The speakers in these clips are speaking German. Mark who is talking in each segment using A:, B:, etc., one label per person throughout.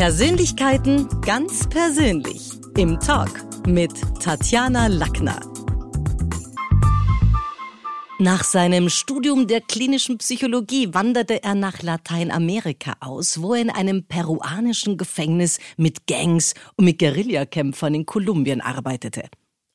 A: Persönlichkeiten ganz persönlich im Talk mit Tatjana Lackner. Nach seinem Studium der klinischen Psychologie wanderte er nach Lateinamerika aus, wo er in einem peruanischen Gefängnis mit Gangs und mit Guerillakämpfern in Kolumbien arbeitete.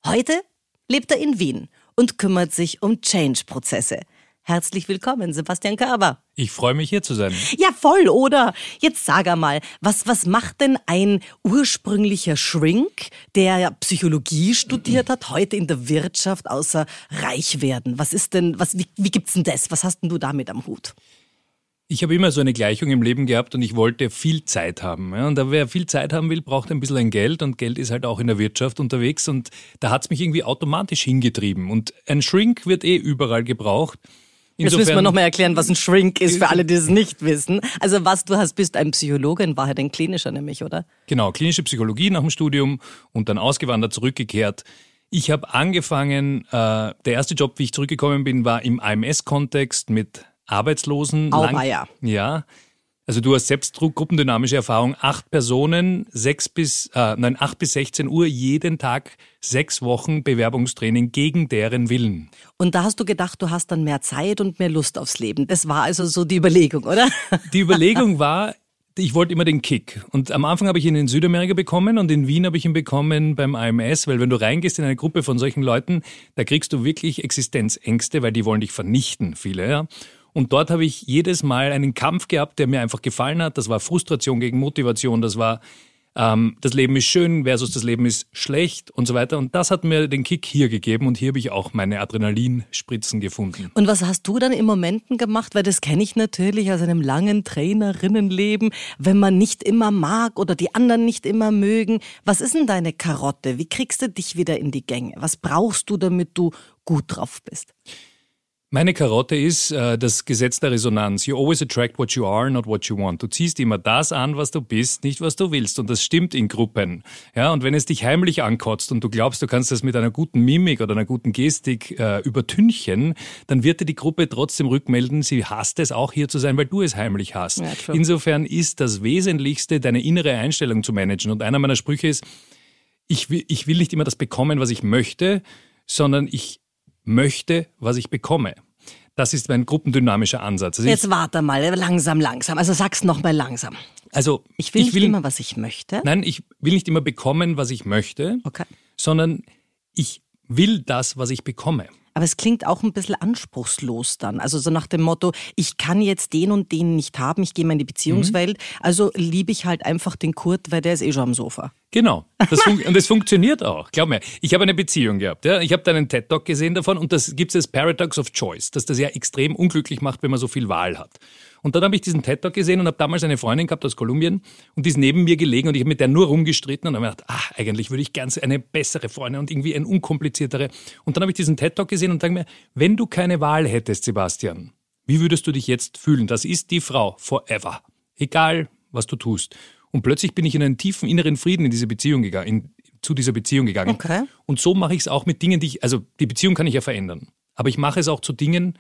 A: Heute lebt er in Wien und kümmert sich um Change-Prozesse. Herzlich willkommen, Sebastian Körber.
B: Ich freue mich hier zu sein.
A: Ja, voll, oder? Jetzt sag einmal, was, was macht denn ein ursprünglicher Shrink, der Psychologie studiert hat, heute in der Wirtschaft außer reich werden? Was ist denn, was, wie, wie gibt's denn das? Was hast denn du damit am Hut?
B: Ich habe immer so eine Gleichung im Leben gehabt und ich wollte viel Zeit haben. und wer viel Zeit haben will, braucht ein bisschen ein Geld und Geld ist halt auch in der Wirtschaft unterwegs und da hat es mich irgendwie automatisch hingetrieben. Und ein Shrink wird eh überall gebraucht.
A: Insofern, Jetzt müssen wir nochmal erklären, was ein Shrink ist, für alle, die es nicht wissen. Also was du hast, bist ein Psychologe in Wahrheit, ein klinischer nämlich, oder?
B: Genau, klinische Psychologie nach dem Studium und dann ausgewandert, zurückgekehrt. Ich habe angefangen, äh, der erste Job, wie ich zurückgekommen bin, war im AMS-Kontext mit Arbeitslosen.
A: Oh, lang, ja.
B: Also du hast selbst gruppendynamische Erfahrung, acht Personen, sechs bis, äh, nein, acht bis 16 Uhr jeden Tag, sechs Wochen Bewerbungstraining gegen deren Willen.
A: Und da hast du gedacht, du hast dann mehr Zeit und mehr Lust aufs Leben. Das war also so die Überlegung, oder?
B: Die Überlegung war, ich wollte immer den Kick. Und am Anfang habe ich ihn in Südamerika bekommen und in Wien habe ich ihn bekommen beim AMS, weil wenn du reingehst in eine Gruppe von solchen Leuten, da kriegst du wirklich Existenzängste, weil die wollen dich vernichten, viele, ja. Und dort habe ich jedes Mal einen Kampf gehabt, der mir einfach gefallen hat. Das war Frustration gegen Motivation, das war ähm, das Leben ist schön versus das Leben ist schlecht und so weiter. Und das hat mir den Kick hier gegeben und hier habe ich auch meine Adrenalinspritzen gefunden.
A: Und was hast du dann in Momenten gemacht? Weil das kenne ich natürlich aus einem langen Trainerinnenleben, wenn man nicht immer mag oder die anderen nicht immer mögen. Was ist denn deine Karotte? Wie kriegst du dich wieder in die Gänge? Was brauchst du, damit du gut drauf bist?
B: Meine Karotte ist äh, das Gesetz der Resonanz. You always attract what you are, not what you want. Du ziehst immer das an, was du bist, nicht was du willst. Und das stimmt in Gruppen. Ja, und wenn es dich heimlich ankotzt und du glaubst, du kannst das mit einer guten Mimik oder einer guten Gestik äh, übertünchen, dann wird dir die Gruppe trotzdem rückmelden, sie hasst es auch hier zu sein, weil du es heimlich hast. Ja, Insofern ist das Wesentlichste, deine innere Einstellung zu managen. Und einer meiner Sprüche ist, ich will, ich will nicht immer das bekommen, was ich möchte, sondern ich möchte, was ich bekomme. Das ist mein gruppendynamischer Ansatz.
A: Also Jetzt warte mal, langsam, langsam. Also sag's noch mal langsam.
B: Also
A: ich will ich nicht will, immer, was ich möchte.
B: Nein, ich will nicht immer bekommen, was ich möchte,
A: okay.
B: sondern ich will das, was ich bekomme.
A: Aber es klingt auch ein bisschen anspruchslos dann. Also so nach dem Motto, ich kann jetzt den und den nicht haben, ich gehe mal in die Beziehungswelt, mhm. also liebe ich halt einfach den Kurt, weil der ist eh schon am Sofa.
B: Genau. Das und das funktioniert auch. Glaub mir, ich habe eine Beziehung gehabt. Ja? Ich habe da einen TED-Talk gesehen davon und das gibt es als Paradox of Choice, dass das ja extrem unglücklich macht, wenn man so viel Wahl hat. Und dann habe ich diesen TED Talk gesehen und habe damals eine Freundin gehabt aus Kolumbien und die ist neben mir gelegen und ich habe mit der nur rumgestritten und habe mir gedacht, ach, eigentlich würde ich ganz eine bessere Freundin und irgendwie eine unkompliziertere. Und dann habe ich diesen TED Talk gesehen und sage mir, wenn du keine Wahl hättest, Sebastian, wie würdest du dich jetzt fühlen? Das ist die Frau forever. Egal, was du tust. Und plötzlich bin ich in einen tiefen inneren Frieden in diese Beziehung gegangen, in, zu dieser Beziehung gegangen.
A: Okay.
B: Und so mache ich es auch mit Dingen, die ich, also die Beziehung kann ich ja verändern. Aber ich mache es auch zu Dingen,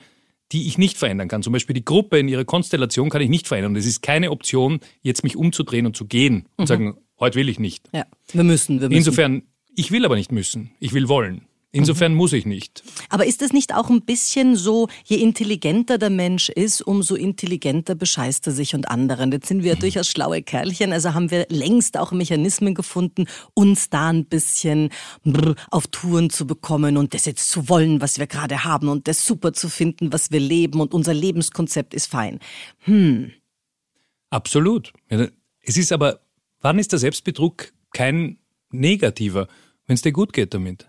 B: die ich nicht verändern kann. Zum Beispiel die Gruppe in ihrer Konstellation kann ich nicht verändern. Es ist keine Option, jetzt mich umzudrehen und zu gehen und mhm. sagen, heute will ich nicht.
A: Ja, wir müssen, wir müssen.
B: Insofern, ich will aber nicht müssen. Ich will wollen. Insofern muss ich nicht.
A: Aber ist es nicht auch ein bisschen so, je intelligenter der Mensch ist, umso intelligenter bescheißt er sich und anderen? Jetzt sind wir ja mhm. durchaus schlaue Kerlchen, also haben wir längst auch Mechanismen gefunden, uns da ein bisschen auf Touren zu bekommen und das jetzt zu wollen, was wir gerade haben und das super zu finden, was wir leben und unser Lebenskonzept ist fein. Hm.
B: Absolut. Es ist aber, wann ist der Selbstbetrug kein negativer, wenn es dir gut geht damit?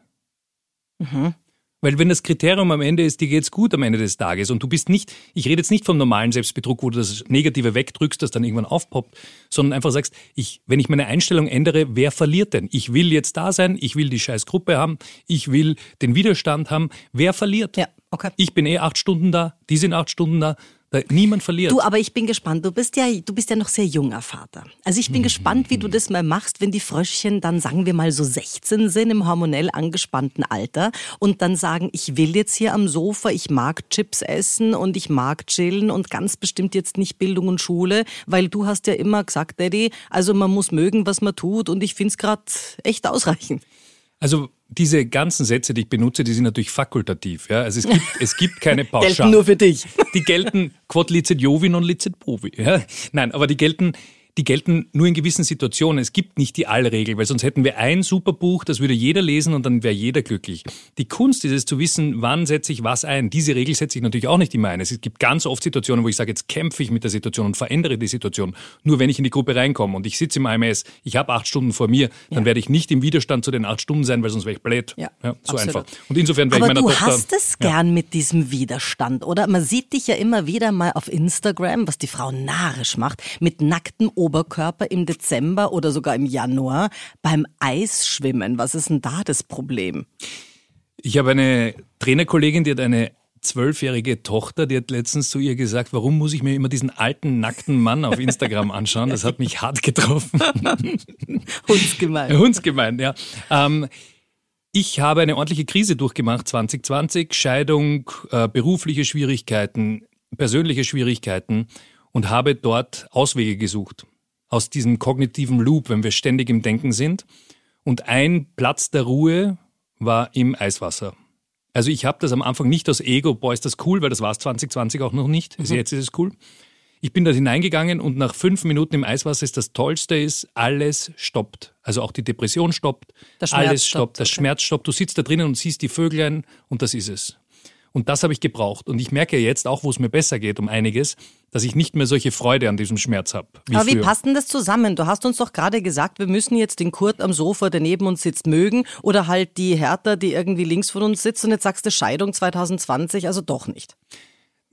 B: Mhm. Weil wenn das Kriterium am Ende ist, dir geht's gut am Ende des Tages und du bist nicht, ich rede jetzt nicht vom normalen Selbstbetrug, wo du das Negative wegdrückst, das dann irgendwann aufpoppt, sondern einfach sagst, ich, wenn ich meine Einstellung ändere, wer verliert denn? Ich will jetzt da sein, ich will die scheiß Gruppe haben, ich will den Widerstand haben, wer verliert?
A: Ja, okay.
B: Ich bin eh acht Stunden da, die sind acht Stunden da, Da, niemand verliert.
A: Du, aber ich bin gespannt. Du bist ja, du bist ja noch sehr junger Vater. Also ich bin mhm. gespannt, wie du das mal machst, wenn die Fröschchen dann, sagen wir mal, so 16 sind im hormonell angespannten Alter und dann sagen, ich will jetzt hier am Sofa, ich mag Chips essen und ich mag chillen und ganz bestimmt jetzt nicht Bildung und Schule, weil du hast ja immer gesagt, Daddy, also man muss mögen, was man tut und ich finde es gerade echt ausreichend.
B: Also diese ganzen Sätze, die ich benutze, die sind natürlich fakultativ. Ja? Also es gibt, es gibt keine Pauschale.
A: gelten nur für dich.
B: Die gelten quod licet Jovin und licet Bovi. Ja? Nein, aber die gelten die gelten nur in gewissen Situationen. Es gibt nicht die Allregel, weil sonst hätten wir ein super Buch, das würde jeder lesen und dann wäre jeder glücklich. Die Kunst ist es zu wissen, wann setze ich was ein. Diese Regel setze ich natürlich auch nicht immer ein. Es gibt ganz oft Situationen, wo ich sage, jetzt kämpfe ich mit der Situation und verändere die Situation. Nur wenn ich in die Gruppe reinkomme und ich sitze im AMS, ich habe acht Stunden vor mir, dann ja. werde ich nicht im Widerstand zu den acht Stunden sein, weil sonst wäre ich blöd. Ja, ja so absolut. einfach. Und insofern wäre ich meiner
A: du
B: Tochter...
A: du hast es gern mit diesem Widerstand, oder? Man sieht dich ja immer wieder mal auf Instagram, was die Frau narisch macht, mit nacktem Oberkörper im Dezember oder sogar im Januar beim Eisschwimmen. Was ist denn da das Problem?
B: Ich habe eine Trainerkollegin, die hat eine zwölfjährige Tochter, die hat letztens zu ihr gesagt, warum muss ich mir immer diesen alten, nackten Mann auf Instagram anschauen? Das hat mich hart getroffen.
A: Hundsgemein.
B: Hundsgemein, ja. Ähm, ich habe eine ordentliche Krise durchgemacht 2020, Scheidung, äh, berufliche Schwierigkeiten, persönliche Schwierigkeiten und habe dort Auswege gesucht aus diesem kognitiven Loop, wenn wir ständig im Denken sind. Und ein Platz der Ruhe war im Eiswasser. Also ich habe das am Anfang nicht aus Ego, boah, ist das cool, weil das war es 2020 auch noch nicht. Also mhm. Jetzt ist es cool. Ich bin da hineingegangen und nach fünf Minuten im Eiswasser ist das Tollste ist, alles stoppt. Also auch die Depression stoppt, alles stoppt, stoppt der okay. Schmerz stoppt. Du sitzt da drinnen und siehst die Vöglein und das ist es. Und das habe ich gebraucht. Und ich merke jetzt, auch wo es mir besser geht um einiges, dass ich nicht mehr solche Freude an diesem Schmerz habe.
A: Aber früher. wie passt denn das zusammen? Du hast uns doch gerade gesagt, wir müssen jetzt den Kurt am Sofa, der neben uns sitzt, mögen oder halt die Hertha, die irgendwie links von uns sitzt und jetzt sagst du Scheidung 2020, also doch nicht.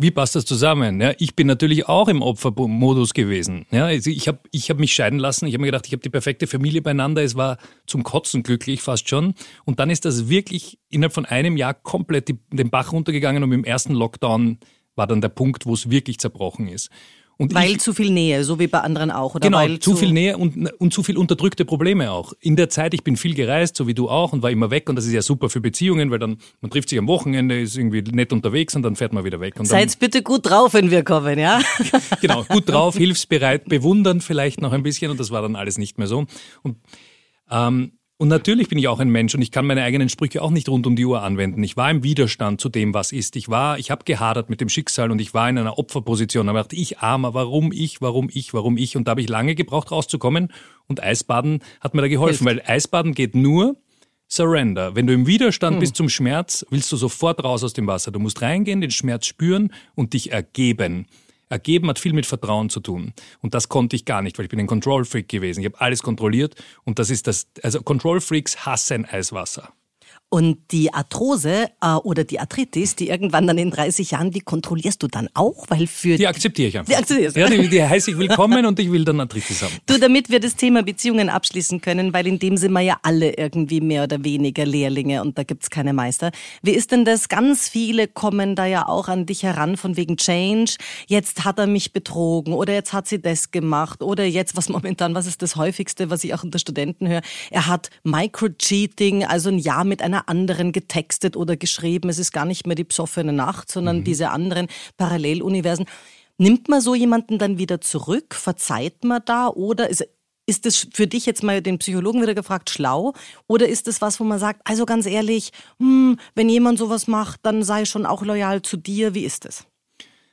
B: Wie passt das zusammen? Ja, ich bin natürlich auch im Opfermodus gewesen. Ja, also ich habe ich hab mich scheiden lassen. Ich habe mir gedacht, ich habe die perfekte Familie beieinander. Es war zum Kotzen glücklich fast schon. Und dann ist das wirklich innerhalb von einem Jahr komplett den Bach runtergegangen und im ersten Lockdown war dann der Punkt, wo es wirklich zerbrochen ist.
A: Und weil ich, zu viel Nähe, so wie bei anderen auch, oder?
B: Genau,
A: weil
B: zu, zu viel Nähe und, und zu viel unterdrückte Probleme auch. In der Zeit, ich bin viel gereist, so wie du auch, und war immer weg und das ist ja super für Beziehungen, weil dann, man trifft sich am Wochenende, ist irgendwie nett unterwegs und dann fährt man wieder weg. Und
A: Seid bitte gut drauf, wenn wir kommen, ja?
B: genau, gut drauf, hilfsbereit, bewundernd vielleicht noch ein bisschen und das war dann alles nicht mehr so. Und ähm, und natürlich bin ich auch ein Mensch und ich kann meine eigenen Sprüche auch nicht rund um die Uhr anwenden. Ich war im Widerstand zu dem, was ist. Ich war, ich habe gehadert mit dem Schicksal und ich war in einer Opferposition. Da dachte ich armer, warum ich, warum ich, warum ich? Und da habe ich lange gebraucht, rauszukommen. Und Eisbaden hat mir da geholfen, Hilft. weil Eisbaden geht nur Surrender. Wenn du im Widerstand hm. bist zum Schmerz, willst du sofort raus aus dem Wasser. Du musst reingehen, den Schmerz spüren und dich ergeben. Ergeben hat viel mit Vertrauen zu tun. Und das konnte ich gar nicht, weil ich bin ein Control Freak gewesen. Ich habe alles kontrolliert und das ist das, also Control Freaks hassen Eiswasser.
A: Und die Arthrose äh, oder die Arthritis, die irgendwann dann in 30 Jahren, die kontrollierst du dann auch? Weil für
B: die akzeptiere ich einfach. Die akzeptierst Ja, die, die heißt ich willkommen und ich will dann Arthritis haben.
A: Du, damit wir das Thema Beziehungen abschließen können, weil in dem sind wir ja alle irgendwie mehr oder weniger Lehrlinge und da gibt's keine Meister. Wie ist denn das? Ganz viele kommen da ja auch an dich heran von wegen Change. Jetzt hat er mich betrogen oder jetzt hat sie das gemacht oder jetzt, was momentan, was ist das häufigste, was ich auch unter Studenten höre? Er hat Micro-Cheating, also ein Jahr mit einer anderen getextet oder geschrieben. Es ist gar nicht mehr die psoffene Nacht, sondern mhm. diese anderen Paralleluniversen. Nimmt man so jemanden dann wieder zurück? Verzeiht man da? Oder ist, ist das für dich jetzt mal den Psychologen wieder gefragt schlau? Oder ist das was, wo man sagt, also ganz ehrlich, hm, wenn jemand sowas macht, dann sei schon auch loyal zu dir? Wie ist es?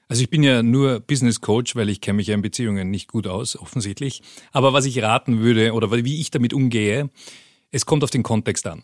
B: Also ich bin ja nur Business Coach, weil ich kenne mich ja in Beziehungen nicht gut aus, offensichtlich. Aber was ich raten würde oder wie ich damit umgehe, es kommt auf den Kontext an.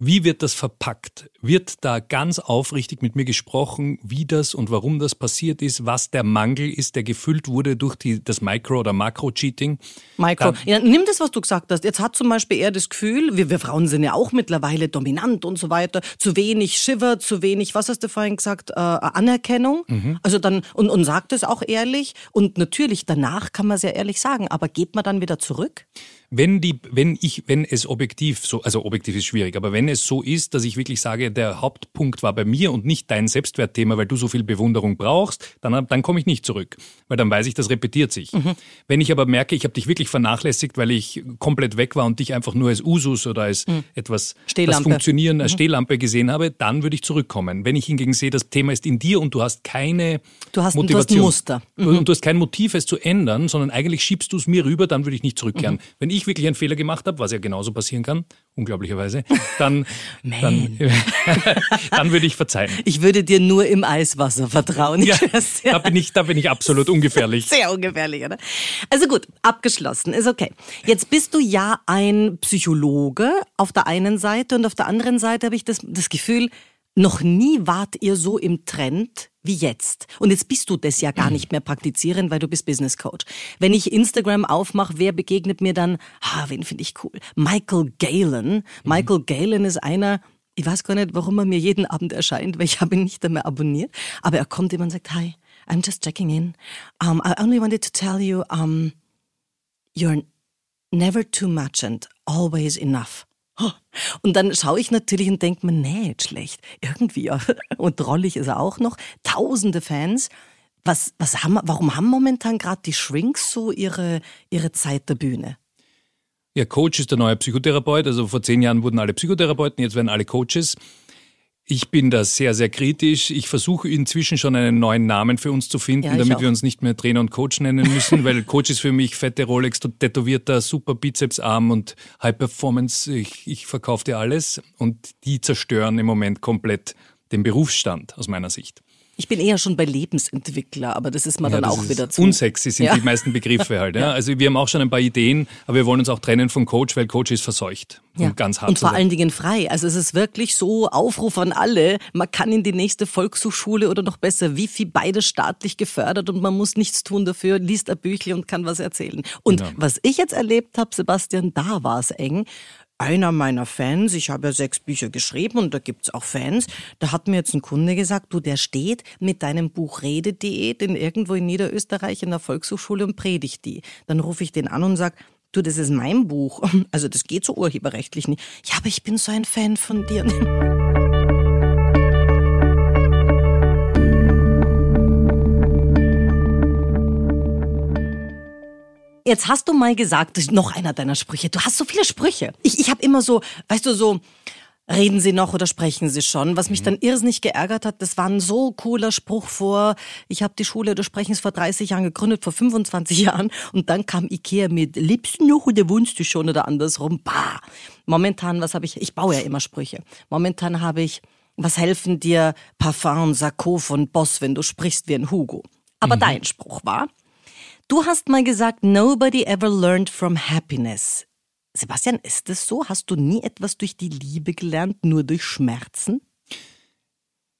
B: Wie wird das verpackt? Wird da ganz aufrichtig mit mir gesprochen, wie das und warum das passiert ist, was der Mangel ist, der gefüllt wurde durch die, das Micro- oder Makro-Cheating?
A: Micro. Ja, nimm das, was du gesagt hast. Jetzt hat zum Beispiel er das Gefühl, wir, wir Frauen sind ja auch mittlerweile dominant und so weiter, zu wenig Shiver, zu wenig, was hast du vorhin gesagt, äh, Anerkennung. Mhm. Also dann, und, und sagt es auch ehrlich. Und natürlich, danach kann man es ja ehrlich sagen, aber geht man dann wieder zurück?
B: Wenn die, wenn ich, wenn es objektiv so, also objektiv ist schwierig, aber wenn es so ist, dass ich wirklich sage, der Hauptpunkt war bei mir und nicht dein Selbstwertthema, weil du so viel Bewunderung brauchst, dann, dann komme ich nicht zurück, weil dann weiß ich, das repetiert sich. Mhm. Wenn ich aber merke, ich habe dich wirklich vernachlässigt, weil ich komplett weg war und dich einfach nur als Usus oder als mhm. etwas, das Funktionieren, als mhm. Stehlampe gesehen habe, dann würde ich zurückkommen. Wenn ich hingegen sehe, das Thema ist in dir und du hast keine
A: du hast,
B: Motivation.
A: Du hast ein Muster.
B: Mhm. Und du hast kein Motiv, es zu ändern, sondern eigentlich schiebst du es mir rüber, dann würde ich nicht zurückkehren. Mhm. Wenn ich wirklich einen Fehler gemacht habe, was ja genauso passieren kann, unglaublicherweise, dann, dann, dann würde ich verzeihen.
A: Ich würde dir nur im Eiswasser vertrauen.
B: Ja, da bin ich, da bin ich absolut ungefährlich.
A: Sehr ungefährlich, oder? Also gut, abgeschlossen, ist okay. Jetzt bist du ja ein Psychologe auf der einen Seite und auf der anderen Seite habe ich das, das Gefühl, noch nie wart ihr so im Trend wie jetzt. Und jetzt bist du das ja gar nicht mehr praktizieren, weil du bist Business Coach. Wenn ich Instagram aufmache, wer begegnet mir dann? Ah, wen finde ich cool? Michael Galen. Michael Galen ist einer, ich weiß gar nicht, warum er mir jeden Abend erscheint, weil ich habe ihn nicht einmal abonniert. Aber er kommt immer und sagt, hi, I'm just checking in. Um, I only wanted to tell you, um, you're never too much and always enough. Und dann schaue ich natürlich und denke mir, nee, schlecht. Irgendwie. Und drollig ist er auch noch. Tausende Fans. Was, was haben, warum haben momentan gerade die Shrinks so ihre, ihre Zeit der Bühne?
B: Ja, Coach ist der neue Psychotherapeut. Also vor zehn Jahren wurden alle Psychotherapeuten, jetzt werden alle Coaches. Ich bin da sehr, sehr kritisch. Ich versuche inzwischen schon einen neuen Namen für uns zu finden, ja, damit auch. wir uns nicht mehr Trainer und Coach nennen müssen, weil Coach ist für mich fette Rolex, tätowierter, super Bizepsarm und High Performance. Ich, ich verkaufe dir alles und die zerstören im Moment komplett den Berufsstand aus meiner Sicht.
A: Ich bin eher schon bei Lebensentwickler, aber das ist mir ja, dann auch wieder zu.
B: Unsexy sind ja. die meisten Begriffe halt. Ja. Also wir haben auch schon ein paar Ideen, aber wir wollen uns auch trennen von Coach, weil Coach ist verseucht. Ja. Ganz hart
A: und vor allen Dingen frei. Also es ist wirklich so Aufruf an alle. Man kann in die nächste Volkshochschule oder noch besser Wifi, beide staatlich gefördert und man muss nichts tun dafür, liest ein Büchlein und kann was erzählen. Und genau. was ich jetzt erlebt habe, Sebastian, da war es eng einer meiner Fans, ich habe ja sechs Bücher geschrieben und da gibt's auch Fans, da hat mir jetzt ein Kunde gesagt, du, der steht mit deinem Buch Redediät in irgendwo in Niederösterreich in der Volkshochschule und predigt die. Dann rufe ich den an und sag, du, das ist mein Buch. Also das geht so urheberrechtlich nicht. Ja, aber ich bin so ein Fan von dir. Jetzt hast du mal gesagt, noch einer deiner Sprüche. Du hast so viele Sprüche. Ich, ich habe immer so, weißt du, so, reden Sie noch oder sprechen Sie schon? Was mich mhm. dann irrsinnig geärgert hat, das war ein so cooler Spruch vor, ich habe die Schule des Sprechens vor 30 Jahren gegründet, vor 25 Jahren und dann kam Ikea mit Liebst noch oder wohnst du schon oder andersrum? Bah. Momentan, was habe ich? Ich baue ja immer Sprüche. Momentan habe ich, was helfen dir Parfum, Sakko von Boss, wenn du sprichst wie ein Hugo? Aber mhm. dein Spruch war, Du hast mal gesagt, nobody ever learned from happiness. Sebastian, ist es so? Hast du nie etwas durch die Liebe gelernt, nur durch Schmerzen?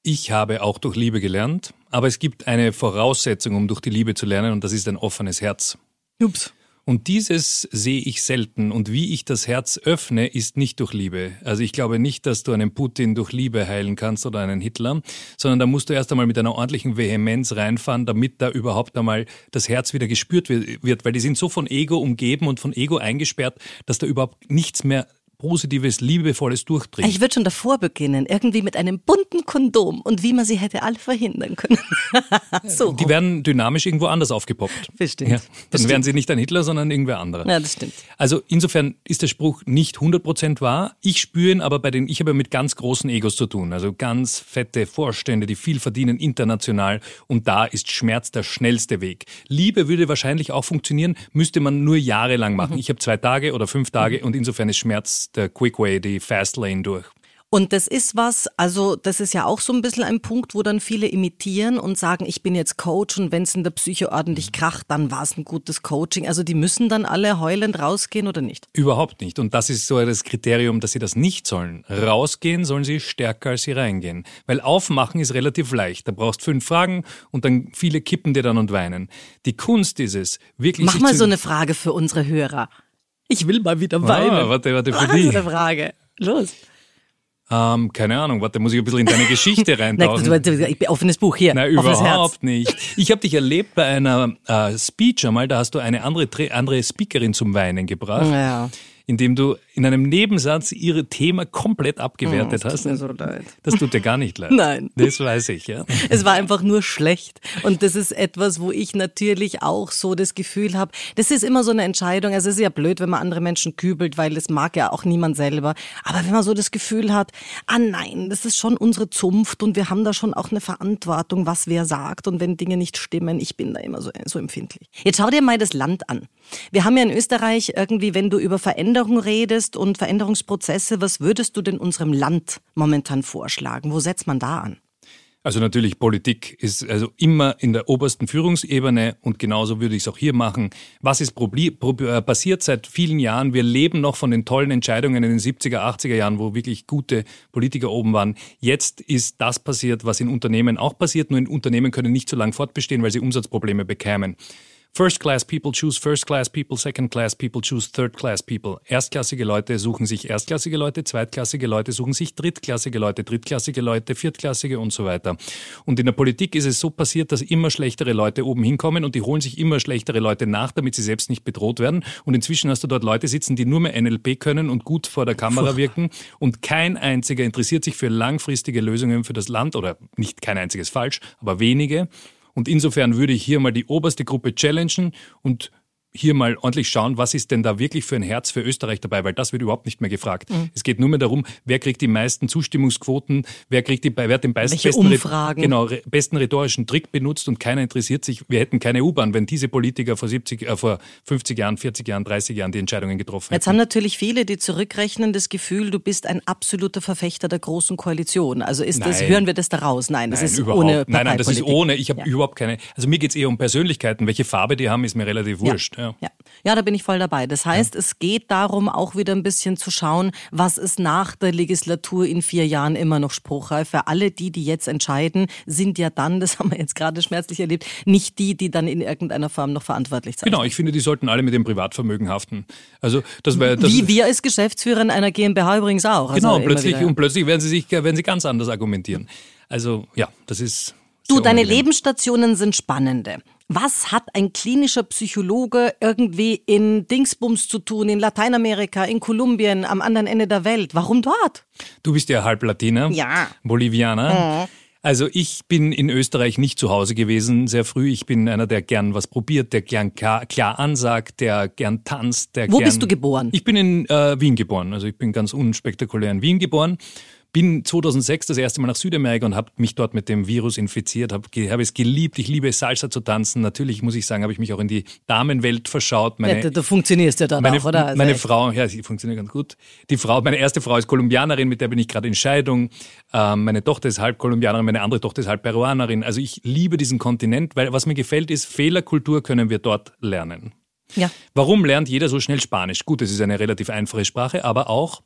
B: Ich habe auch durch Liebe gelernt, aber es gibt eine Voraussetzung, um durch die Liebe zu lernen, und das ist ein offenes Herz.
A: Ups.
B: Und dieses sehe ich selten. Und wie ich das Herz öffne, ist nicht durch Liebe. Also ich glaube nicht, dass du einen Putin durch Liebe heilen kannst oder einen Hitler, sondern da musst du erst einmal mit einer ordentlichen Vehemenz reinfahren, damit da überhaupt einmal das Herz wieder gespürt wird. Weil die sind so von Ego umgeben und von Ego eingesperrt, dass da überhaupt nichts mehr positives, liebevolles durchdringen.
A: Ich würde schon davor beginnen, irgendwie mit einem bunten Kondom und wie man sie hätte alle verhindern können.
B: so. Die werden dynamisch irgendwo anders aufgepoppt.
A: Bestimmt.
B: Ja, dann Bestimmt. wären sie nicht ein Hitler, sondern irgendwer anderer.
A: Ja, das stimmt.
B: Also insofern ist der Spruch nicht 100% wahr. Ich spüre ihn, aber bei den, ich habe mit ganz großen Egos zu tun. Also ganz fette Vorstände, die viel verdienen international und da ist Schmerz der schnellste Weg. Liebe würde wahrscheinlich auch funktionieren, müsste man nur jahrelang machen. Mhm. Ich habe zwei Tage oder fünf Tage mhm. und insofern ist Schmerz der Quick Way, die Fast Lane durch.
A: Und das ist was, also das ist ja auch so ein bisschen ein Punkt, wo dann viele imitieren und sagen, ich bin jetzt Coach und wenn es in der Psyche ordentlich kracht, dann war es ein gutes Coaching. Also die müssen dann alle heulend rausgehen oder nicht?
B: Überhaupt nicht. Und das ist so das Kriterium, dass sie das nicht sollen. Rausgehen sollen sie stärker, als sie reingehen. Weil aufmachen ist relativ leicht. Da brauchst fünf Fragen und dann viele kippen dir dann und weinen. Die Kunst ist es, wirklich.
A: Mach mal so eine Frage für unsere Hörer. Ich will mal wieder weinen.
B: Ah, warte, warte, für
A: die. eine Frage. Los.
B: Ähm, keine Ahnung, warte, muss ich ein bisschen in deine Geschichte reintauchen.
A: Nein, offenes Buch hier.
B: Nein, überhaupt nicht. Ich habe dich erlebt bei einer äh, Speech einmal, da hast du eine andere, andere Speakerin zum Weinen gebracht.
A: Ja
B: indem du in einem Nebensatz ihre Thema komplett abgewertet oh, das hast. Tut mir so leid. Das tut dir gar nicht leid.
A: Nein.
B: Das weiß ich, ja.
A: Es war einfach nur schlecht. Und das ist etwas, wo ich natürlich auch so das Gefühl habe, das ist immer so eine Entscheidung. Also es ist ja blöd, wenn man andere Menschen kübelt, weil das mag ja auch niemand selber. Aber wenn man so das Gefühl hat, ah nein, das ist schon unsere Zunft und wir haben da schon auch eine Verantwortung, was wer sagt und wenn Dinge nicht stimmen, ich bin da immer so, so empfindlich. Jetzt schau dir mal das Land an. Wir haben ja in Österreich irgendwie, wenn du über Veränderung redest und Veränderungsprozesse, was würdest du denn unserem Land momentan vorschlagen? Wo setzt man da an?
B: Also natürlich, Politik ist also immer in der obersten Führungsebene und genauso würde ich es auch hier machen. Was ist äh, passiert seit vielen Jahren? Wir leben noch von den tollen Entscheidungen in den 70er, 80er Jahren, wo wirklich gute Politiker oben waren. Jetzt ist das passiert, was in Unternehmen auch passiert, nur in Unternehmen können nicht so lange fortbestehen, weil sie Umsatzprobleme bekämen. First class people choose first class people, second class people choose third class people. Erstklassige Leute suchen sich erstklassige Leute, zweitklassige Leute suchen sich drittklassige Leute, drittklassige Leute, viertklassige und so weiter. Und in der Politik ist es so passiert, dass immer schlechtere Leute oben hinkommen und die holen sich immer schlechtere Leute nach, damit sie selbst nicht bedroht werden. Und inzwischen hast du dort Leute sitzen, die nur mehr NLP können und gut vor der Kamera wirken und kein einziger interessiert sich für langfristige Lösungen für das Land oder nicht kein einziges falsch, aber wenige. Und insofern würde ich hier mal die oberste Gruppe challengen und hier mal ordentlich schauen, was ist denn da wirklich für ein Herz für Österreich dabei, weil das wird überhaupt nicht mehr gefragt. Mhm. Es geht nur mehr darum, wer kriegt die meisten Zustimmungsquoten, wer kriegt die, wer hat den besten,
A: besten, Umfragen?
B: Genau, besten rhetorischen Trick benutzt und keiner interessiert sich. Wir hätten keine U-Bahn, wenn diese Politiker vor 70, äh, vor 50 Jahren, 40 Jahren, 30 Jahren die Entscheidungen getroffen hätten.
A: Jetzt haben natürlich viele, die zurückrechnen, das Gefühl, du bist ein absoluter Verfechter der großen Koalition. Also ist das, hören wir das daraus? Nein, das nein, ist
B: überhaupt.
A: ohne
B: Nein, nein, das ist ohne. Ich habe ja. überhaupt keine. Also mir geht es eher um Persönlichkeiten. Welche Farbe die haben, ist mir relativ wurscht.
A: Ja, ja. ja da bin ich voll dabei. Das heißt, ja. es geht darum, auch wieder ein bisschen zu schauen, was ist nach der Legislatur in vier Jahren immer noch spruchreif. Für alle die, die jetzt entscheiden, sind ja dann, das haben wir jetzt gerade schmerzlich erlebt, nicht die, die dann in irgendeiner Form noch verantwortlich sind.
B: Genau, ich finde, die sollten alle mit dem Privatvermögen haften. Also das wäre
A: das wie wir als Geschäftsführer in einer GmbH übrigens auch.
B: Also genau, plötzlich wieder, ja. und plötzlich werden sie sich, werden sie ganz anders argumentieren. Also ja, das ist
A: Du, deine Lebensstationen sind spannende. Was hat ein klinischer Psychologe irgendwie in Dingsbums zu tun, in Lateinamerika, in Kolumbien, am anderen Ende der Welt? Warum dort?
B: Du bist ja halb Latiner,
A: ja.
B: Bolivianer. Mhm. Also ich bin in Österreich nicht zu Hause gewesen, sehr früh. Ich bin einer, der gern was probiert, der gern klar, klar ansagt, der gern tanzt, der
A: Wo
B: gern...
A: bist du geboren?
B: Ich bin in äh, Wien geboren. Also ich bin ganz unspektakulär in Wien geboren bin 2006 das erste Mal nach Südamerika und habe mich dort mit dem Virus infiziert, habe hab es geliebt. Ich liebe Salsa zu tanzen. Natürlich muss ich sagen, habe ich mich auch in die Damenwelt verschaut.
A: Meine, ja, du, funktionierst ja dann
B: meine,
A: auch, oder?
B: Also meine Frau, ja, sie funktioniert ganz gut. Die Frau, meine erste Frau ist Kolumbianerin, mit der bin ich gerade in Scheidung. Ähm, meine Tochter ist halb Kolumbianerin, meine andere Tochter ist halb Peruanerin. Also ich liebe diesen Kontinent, weil was mir gefällt ist, Fehlerkultur können wir dort lernen.
A: Ja.
B: Warum lernt jeder so schnell Spanisch? Gut, es ist eine relativ einfache Sprache, aber auch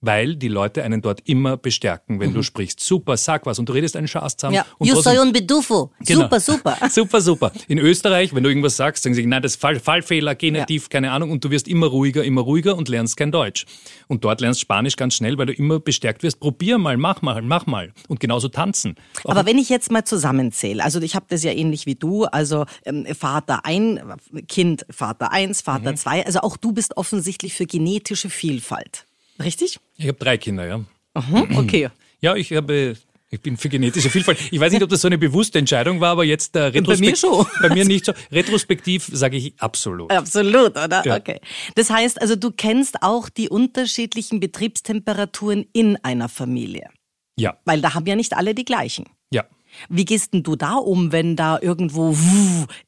B: weil die Leute einen dort immer bestärken, wenn mhm. du sprichst. Super, sag was und du redest einen Schatz zusammen.
A: Ja.
B: Und
A: Yo soy un bedufo. Genau. Super, super.
B: super, super. In Österreich, wenn du irgendwas sagst, sagen sie, nein, das ist Fall, Fallfehler, Genitiv, ja. keine Ahnung, und du wirst immer ruhiger, immer ruhiger und lernst kein Deutsch. Und dort lernst Spanisch ganz schnell, weil du immer bestärkt wirst. Probier mal, mach mal, mach mal. Und genauso tanzen.
A: Auch Aber wenn ich jetzt mal zusammenzähle, also ich habe das ja ähnlich wie du, also ähm, Vater ein, Kind Vater eins, Vater mhm. zwei, also auch du bist offensichtlich für genetische Vielfalt. Richtig?
B: Ich habe drei Kinder, ja.
A: Aha, okay.
B: Ja, ich habe ich bin für genetische Vielfalt. Ich weiß nicht, ob das so eine bewusste Entscheidung war, aber jetzt äh, retrospektiv. Bei mir schon. Bei mir nicht so. Retrospektiv sage ich absolut.
A: Absolut, oder? Ja. Okay. Das heißt also, du kennst auch die unterschiedlichen Betriebstemperaturen in einer Familie.
B: Ja.
A: Weil da haben ja nicht alle die gleichen.
B: Ja.
A: Wie gehst denn du da um, wenn da irgendwo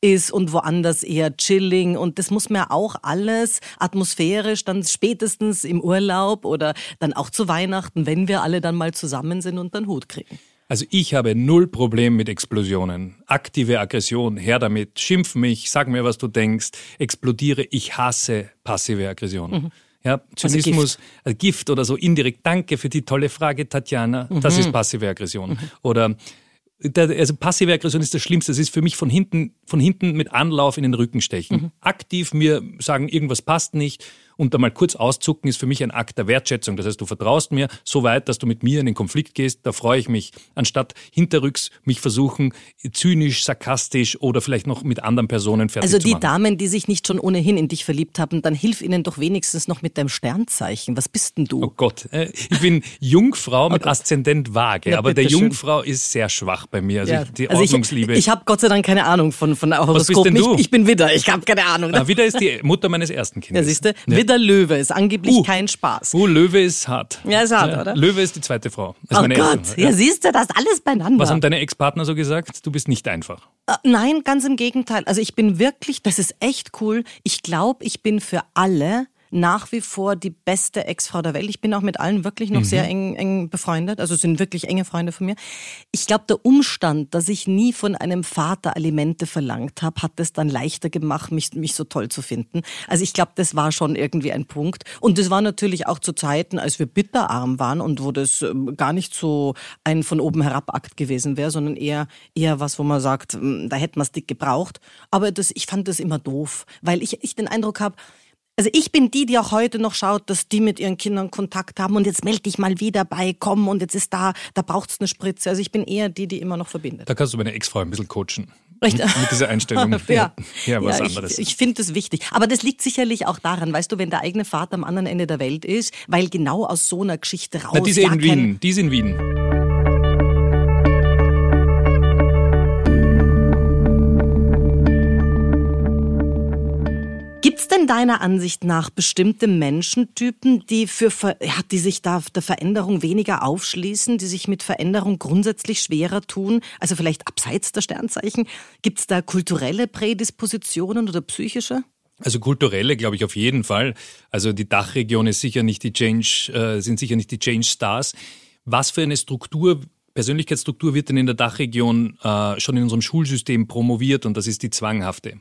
A: ist und woanders eher chilling? Und das muss man ja auch alles atmosphärisch dann spätestens im Urlaub oder dann auch zu Weihnachten, wenn wir alle dann mal zusammen sind und dann Hut kriegen.
B: Also ich habe null Problem mit Explosionen. Aktive Aggression, her damit. Schimpf mich, sag mir, was du denkst, explodiere. Ich hasse passive Aggression. Mhm. Ja, Zynismus, also Gift. Gift. oder so indirekt. Danke für die tolle Frage, Tatjana. Mhm. Das ist passive Aggression. Mhm. Oder also passive Aggression ist das Schlimmste. Das ist für mich von hinten, von hinten mit Anlauf in den Rücken stechen. Mhm. Aktiv mir sagen, irgendwas passt nicht Und da mal kurz auszucken ist für mich ein Akt der Wertschätzung. Das heißt, du vertraust mir so weit, dass du mit mir in den Konflikt gehst. Da freue ich mich, anstatt hinterrücks mich versuchen, zynisch, sarkastisch oder vielleicht noch mit anderen Personen fertig
A: Also
B: zu
A: die
B: machen.
A: Damen, die sich nicht schon ohnehin in dich verliebt haben, dann hilf ihnen doch wenigstens noch mit deinem Sternzeichen. Was bist denn du?
B: Oh Gott, äh, ich bin Jungfrau mit Aszendent Waage,
A: Ja,
B: aber der
A: bitteschön.
B: Jungfrau ist sehr schwach bei mir. Also
A: Ja.
B: ich, die
A: Also
B: Ordnungsliebe.
A: Ich, ich habe Gott sei Dank keine Ahnung von, von
B: bist
A: Horoskopen.
B: denn du?
A: Ich, ich bin Widder, ich habe keine Ahnung.
B: ah, wieder ist die Mutter meines ersten
A: ja,
B: Kindes.
A: siehst du? Widder Löwe ist angeblich
B: Uh.
A: kein Spaß.
B: Oh, Löwe ist hart.
A: Ja, ist hart, oder?
B: Löwe ist die zweite Frau. Ist
A: oh Gott,
B: erste.
A: ja, siehst du, das alles beieinander.
B: Was haben deine Ex-Partner so gesagt? Du bist nicht einfach.
A: Äh, Nein, ganz im Gegenteil. Also ich bin wirklich, das ist echt cool. Ich glaube, ich bin für alle nach wie vor die beste Ex-Frau der Welt. Ich bin auch mit allen wirklich noch sehr eng, eng befreundet. Also sind wirklich enge Freunde von mir. Ich glaube, der Umstand, dass ich nie von einem Vater Alimente verlangt habe, hat es dann leichter gemacht, mich, mich so toll zu finden. Also ich glaube, das war schon irgendwie ein Punkt. Und das war natürlich auch zu Zeiten, als wir bitterarm waren und wo das ähm, gar nicht so ein von oben herab Akt gewesen wäre, sondern eher, eher was, wo man sagt, ähm, da hätten wir es dick gebraucht. Aber das, ich fand das immer doof, weil ich, ich den Eindruck habe, also ich bin die, die auch heute noch schaut, dass die mit ihren Kindern Kontakt haben und jetzt melde dich mal wieder bei, komm und jetzt ist da, da braucht's eine Spritze. Also ich bin eher die, die immer noch verbindet.
B: Da kannst du meine Ex-Frau ein bisschen coachen.
A: Recht.
B: Mit, dieser Einstellung.
A: Ja,
B: ja was
A: ja,
B: anderes.
A: Ich, ich finde das wichtig. Aber das liegt sicherlich auch daran, weißt du, wenn der eigene Vater am anderen Ende der Welt ist, weil genau aus so einer Geschichte raus.
B: Na, die ist
A: ja
B: in
A: kein-
B: Wien. Die ist in Wien.
A: Denn deiner Ansicht nach bestimmte Menschentypen, die für ja, die sich da der Veränderung weniger aufschließen, die sich mit Veränderung grundsätzlich schwerer tun? Also vielleicht abseits der Sternzeichen? Gibt's da kulturelle Prädispositionen oder psychische?
B: Also kulturelle, glaube ich, auf jeden Fall. Also die Dachregion ist sicher nicht die Change, äh, sind sicher nicht die Change Stars. Was für eine Struktur, Persönlichkeitsstruktur wird denn in der Dachregion äh, schon in unserem Schulsystem promoviert und das ist die zwanghafte.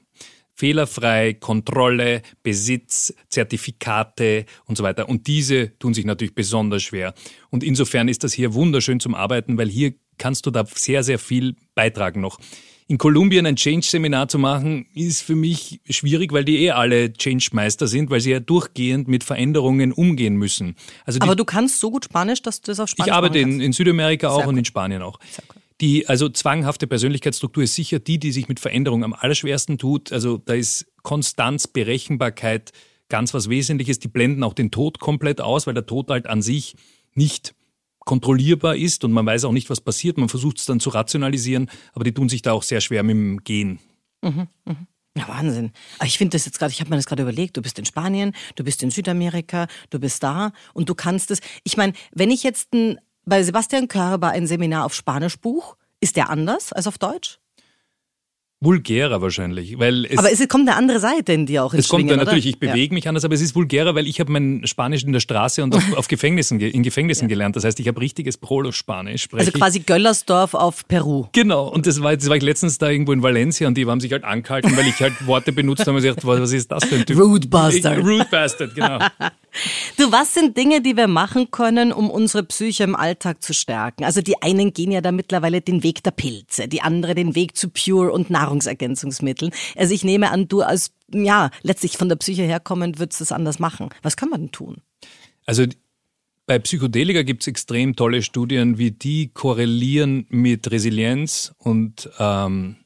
B: Fehlerfrei, Kontrolle, Besitz, Zertifikate und so weiter. Und diese tun sich natürlich besonders schwer. Und insofern ist das hier wunderschön zum Arbeiten, weil hier kannst du da sehr, sehr viel beitragen noch. In Kolumbien ein Change-Seminar zu machen, ist für mich schwierig, weil die eh alle Change-Meister sind, weil sie ja durchgehend mit Veränderungen umgehen müssen. Also die,
A: Aber du kannst so gut Spanisch, dass du das auf Spanisch
B: ich arbeite in, in Südamerika auch und in Spanien auch.
A: Sehr gut.
B: Die, also zwanghafte Persönlichkeitsstruktur ist sicher die, die sich mit Veränderung am allerschwersten tut. Also da ist Konstanz, Berechenbarkeit ganz was Wesentliches. Die blenden auch den Tod komplett aus, weil der Tod halt an sich nicht kontrollierbar ist und man weiß auch nicht, was passiert. Man versucht es dann zu rationalisieren, aber die tun sich da auch sehr schwer mit dem Gehen.
A: Ja, Wahnsinn. Aber ich finde das jetzt gerade, ich habe mir das gerade überlegt, du bist in Spanien, du bist in Südamerika, du bist da und du kannst es. Ich meine, wenn ich jetzt ein, bei Sebastian Körber ein Seminar auf Spanisch buch, ist der anders als auf Deutsch?
B: Vulgärer wahrscheinlich, weil es,
A: Aber es kommt eine andere Seite in dir auch ins
B: es kommt
A: Schwingen,
B: dann natürlich,
A: oder?
B: ich bewege mich anders, aber es ist vulgärer, weil ich habe mein Spanisch in der Straße und auf, auf Gefängnissen, ge- in Gefängnissen gelernt. Das heißt, ich habe richtiges Prolo-Spanisch.
A: Ja. Also quasi Göllersdorf auf Peru.
B: Genau, und das war, das war ich letztens da irgendwo in Valencia und die haben sich halt angehalten, weil ich halt Worte benutzt habe und gesagt, was was ist das für ein Typ?
A: Rude Bastard.
B: Rude Bastard, genau.
A: Du, was sind Dinge, die wir machen können, um unsere Psyche im Alltag zu stärken? Also die einen gehen ja da mittlerweile den Weg der Pilze, die andere den Weg zu Pure und Nahrungsergänzungsmitteln. Also ich nehme an, du als, ja, letztlich von der Psyche herkommend würdest es anders machen. Was kann man denn tun?
B: Also bei Psychedelika gibt es extrem tolle Studien, wie die korrelieren mit Resilienz und ähm,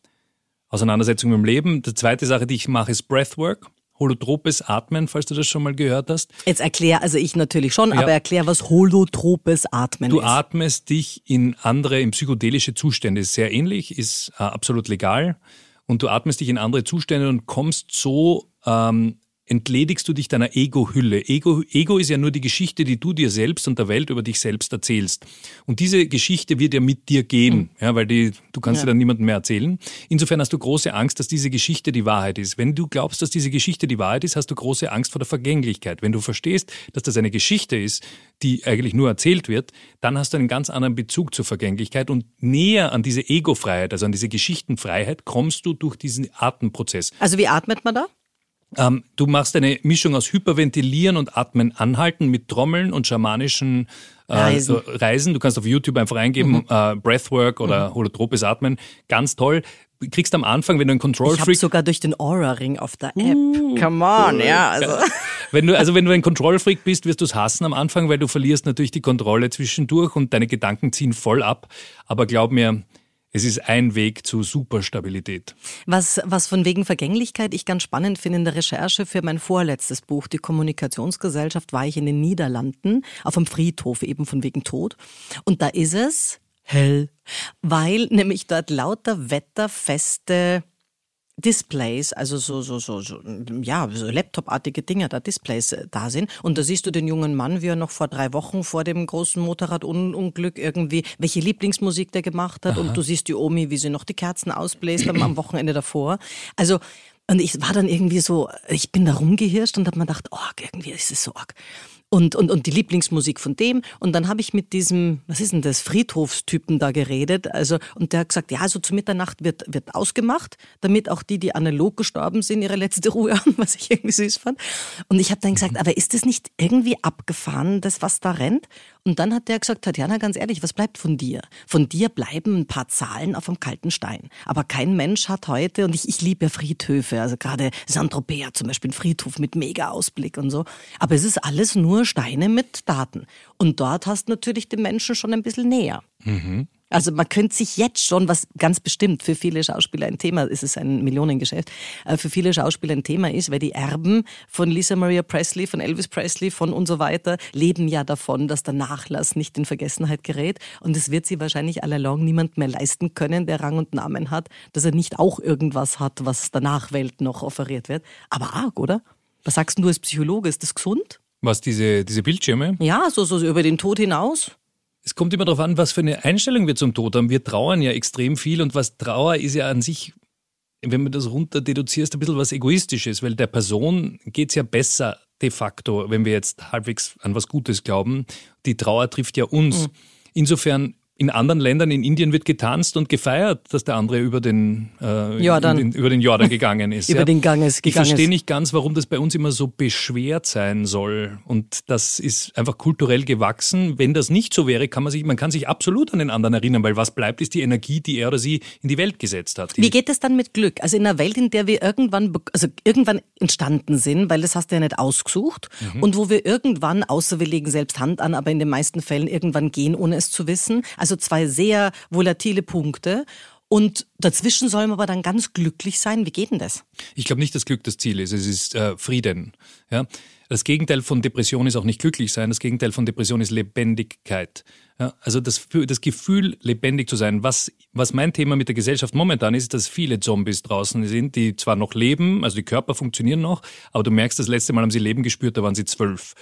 B: Auseinandersetzung mit dem Leben. Die zweite Sache, die ich mache, ist Breathwork. Holotropes Atmen, falls du das schon mal gehört hast.
A: Jetzt erklär, also ich natürlich schon,
B: Ja.
A: aber erklär, was holotropes Atmen
B: Du
A: ist.
B: atmest dich in andere, in psychedelische Zustände. Ist sehr ähnlich, ist äh, absolut legal. Und du atmest dich in andere Zustände und kommst so, ähm, entledigst du dich deiner Ego-Hülle. Ego, Ego ist ja nur die Geschichte, die du dir selbst und der Welt über dich selbst erzählst. Und diese Geschichte wird ja mit dir gehen, ja, weil die, du kannst sie dann niemandem mehr erzählen. Insofern hast du große Angst, dass diese Geschichte die Wahrheit ist. Wenn du glaubst, dass diese Geschichte die Wahrheit ist, hast du große Angst vor der Vergänglichkeit. Wenn du verstehst, dass das eine Geschichte ist, die eigentlich nur erzählt wird, dann hast du einen ganz anderen Bezug zur Vergänglichkeit und näher an diese Ego-Freiheit, also an diese Geschichtenfreiheit, kommst du durch diesen Atemprozess.
A: Also wie atmet man da?
B: Ähm, du machst eine Mischung aus Hyperventilieren und Atmen anhalten mit Trommeln und schamanischen äh,
A: Reisen.
B: so Reisen. Du kannst auf YouTube einfach eingeben, äh, Breathwork oder holotropes Atmen. Ganz toll. Du kriegst am Anfang, wenn du ein Control
A: Ich
B: Freak
A: sogar durch den Aura-Ring auf der App. Come on, ja. Also.
B: Wenn du, also wenn du ein Kontrollfreak bist, wirst du es hassen am Anfang, weil du verlierst natürlich die Kontrolle zwischendurch und deine Gedanken ziehen voll ab. Aber glaub mir, es ist ein Weg zu Superstabilität.
A: Was, was von wegen Vergänglichkeit ich ganz spannend finde in der Recherche für mein vorletztes Buch, die Kommunikationsgesellschaft, war ich in den Niederlanden auf einem Friedhof eben von wegen Tod. Und da ist es hell, weil nämlich dort lauter wetterfeste Displays, also so, so, so, so ja, so Laptop-artige Dinge, da Displays äh, da sind. Und da siehst du den jungen Mann, wie er noch vor drei Wochen vor dem großen Motorradunglück irgendwie, welche Lieblingsmusik der gemacht hat. Aha. Und du siehst die Omi, wie sie noch die Kerzen ausbläst am Wochenende davor. Also, und ich war dann irgendwie so, ich bin da rumgehirscht und hab mir gedacht, oh, irgendwie ist es so arg und, und, und die Lieblingsmusik von dem. Und dann habe ich mit diesem, was ist denn das, Friedhofstypen da geredet. Also, und der hat gesagt, ja, also zu Mitternacht wird, wird ausgemacht, damit auch die, die analog gestorben sind, ihre letzte Ruhe haben, was ich irgendwie süß fand. Und ich habe dann gesagt, aber ist das nicht irgendwie abgefahren, das, was da rennt? Und dann hat der gesagt, Tatjana, ganz ehrlich, was bleibt von dir? Von dir bleiben ein paar Zahlen auf einem kalten Stein. Aber kein Mensch hat heute, und ich, ich liebe Friedhöfe, also gerade Saint-Tropez zum Beispiel ein Friedhof mit mega Ausblick und so. Aber es ist alles nur Steine mit Daten. Und dort hast du natürlich den Menschen schon ein bisschen näher. Mhm. Also man könnte sich jetzt schon, was ganz bestimmt für viele Schauspieler ein Thema ist, es ein Millionengeschäft, äh, für viele Schauspieler ein Thema ist, weil die Erben von Lisa Maria Presley, von Elvis Presley, von und so weiter, leben ja davon, dass der Nachlass nicht in Vergessenheit gerät. Und es wird sie wahrscheinlich allalong niemand mehr leisten können, der Rang und Namen hat, dass er nicht auch irgendwas hat, was der Nachwelt noch offeriert wird. Aber arg, oder? Was sagst du als Psychologe? Ist das gesund?
B: Was, diese, diese Bildschirme?
A: Ja, so, so über den Tod hinaus.
B: Es kommt immer darauf an, was für eine Einstellung wir zum Tod haben. Wir trauern ja extrem viel und was Trauer ist ja an sich, wenn man das runter deduziert, ein bisschen was Egoistisches, weil der Person geht es ja besser de facto, wenn wir jetzt halbwegs an was Gutes glauben. Die Trauer trifft ja uns. Mhm. Insofern in anderen Ländern, in Indien wird getanzt und gefeiert, dass der andere über den, äh, Jordan. Den, über den Jordan gegangen ist.
A: über
B: ja.
A: den Ganges
B: gegangen Ich verstehe nicht ganz, warum das bei uns immer so beschwert sein soll. Und das ist einfach kulturell gewachsen. Wenn das nicht so wäre, kann man sich, man kann sich absolut an den anderen erinnern, weil was bleibt, ist die Energie, die er oder sie in die Welt gesetzt hat.
A: Wie geht es dann mit Glück? Also in einer Welt, in der wir irgendwann, also irgendwann entstanden sind, weil das hast du ja nicht ausgesucht, mhm. und wo wir irgendwann, außer wir legen selbst Hand an, aber in den meisten Fällen irgendwann gehen, ohne es zu wissen. Also zwei sehr volatile Punkte. Und dazwischen soll man aber dann ganz glücklich sein. Wie geht denn das?
B: Ich glaube nicht, dass Glück das Ziel ist. Es ist äh, Frieden. Ja? Das Gegenteil von Depression ist auch nicht glücklich sein. Das Gegenteil von Depression ist Lebendigkeit. Ja? Also das, das Gefühl, lebendig zu sein. Was, was mein Thema mit der Gesellschaft momentan ist, dass viele Zombies draußen sind, die zwar noch leben, also die Körper funktionieren noch, aber du merkst, das letzte Mal haben sie Leben gespürt, da waren sie zwölf.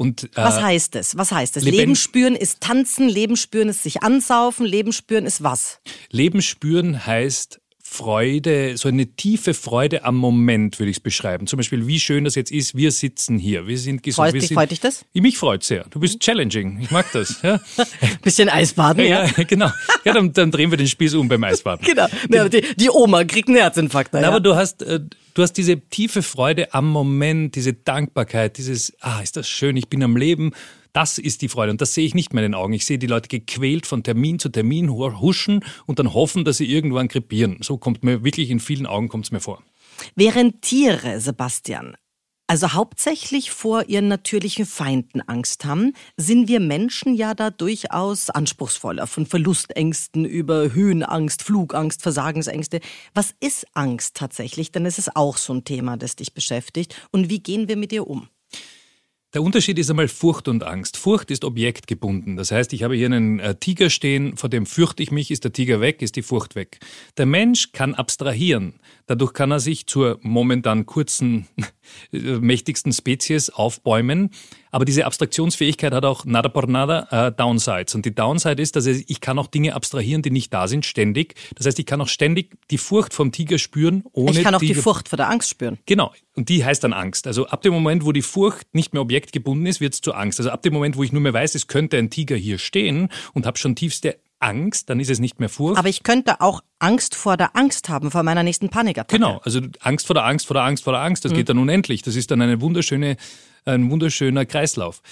A: Und, äh, Was heißt es? Was heißt es? Leben spüren ist tanzen, Leben spüren ist sich ansaufen, Leben spüren ist was?
B: Leben spüren heißt Freude, so eine tiefe Freude am Moment, würde ich es beschreiben. Zum Beispiel, wie schön das jetzt ist, wir sitzen hier, wir sind gesund.
A: Freut, dich,
B: sind,
A: freut dich das?
B: Mich freut sehr. Du bist challenging, ich mag das. Ja.
A: Bisschen Eisbaden,
B: ja. ja genau. Ja, dann, dann, drehen wir den Spieß um beim Eisbaden.
A: genau. Ja, die, die, Oma kriegt einen Herzinfarkt.
B: Na, ja. Aber du hast, äh, du hast diese tiefe Freude am Moment, diese Dankbarkeit, dieses, ah, ist das schön, ich bin am Leben das ist die Freude und das sehe ich nicht mehr in den Augen. Ich sehe die Leute gequält von Termin zu Termin huschen und dann hoffen, dass sie irgendwann krepieren. So kommt mir wirklich in vielen Augen kommt es mir vor.
A: Während Tiere, Sebastian, also hauptsächlich vor ihren natürlichen Feinden Angst haben, sind wir Menschen ja da durchaus anspruchsvoller, von Verlustängsten über Höhenangst, Flugangst, Versagensängste. Was ist Angst tatsächlich? Denn es ist auch so ein Thema, das dich beschäftigt. Und wie gehen wir mit ihr um?
B: Der Unterschied ist einmal Furcht und Angst. Furcht ist objektgebunden. Das heißt, ich habe hier einen äh, Tiger stehen, vor dem fürchte ich mich, ist der Tiger weg, ist die Furcht weg. Der Mensch kann abstrahieren. Dadurch kann er sich zur momentan kurzen, mächtigsten Spezies aufbäumen. Aber diese Abstraktionsfähigkeit hat auch nada por nada äh, Downsides. Und die Downside ist, dass ich kann auch Dinge abstrahieren, die nicht da sind, ständig. Das heißt, ich kann auch ständig die Furcht vom Tiger spüren, ohne
A: Ich kann auch
B: die,
A: die Furcht vor der Angst spüren.
B: Genau. Und die heißt dann Angst. Also ab dem Moment, wo die Furcht nicht mehr objektgebunden ist, wird es zur Angst. Also ab dem Moment, wo ich nur mehr weiß, es könnte ein Tiger hier stehen und habe schon tiefste Angst, dann ist es nicht mehr Furcht.
A: Aber ich könnte auch Angst vor der Angst haben, vor meiner nächsten Panikattacke.
B: Genau, also Angst vor der Angst, vor der Angst, vor der Angst, das mhm. geht dann unendlich. Das ist dann eine wunderschöne, ein wunderschöner Kreislauf.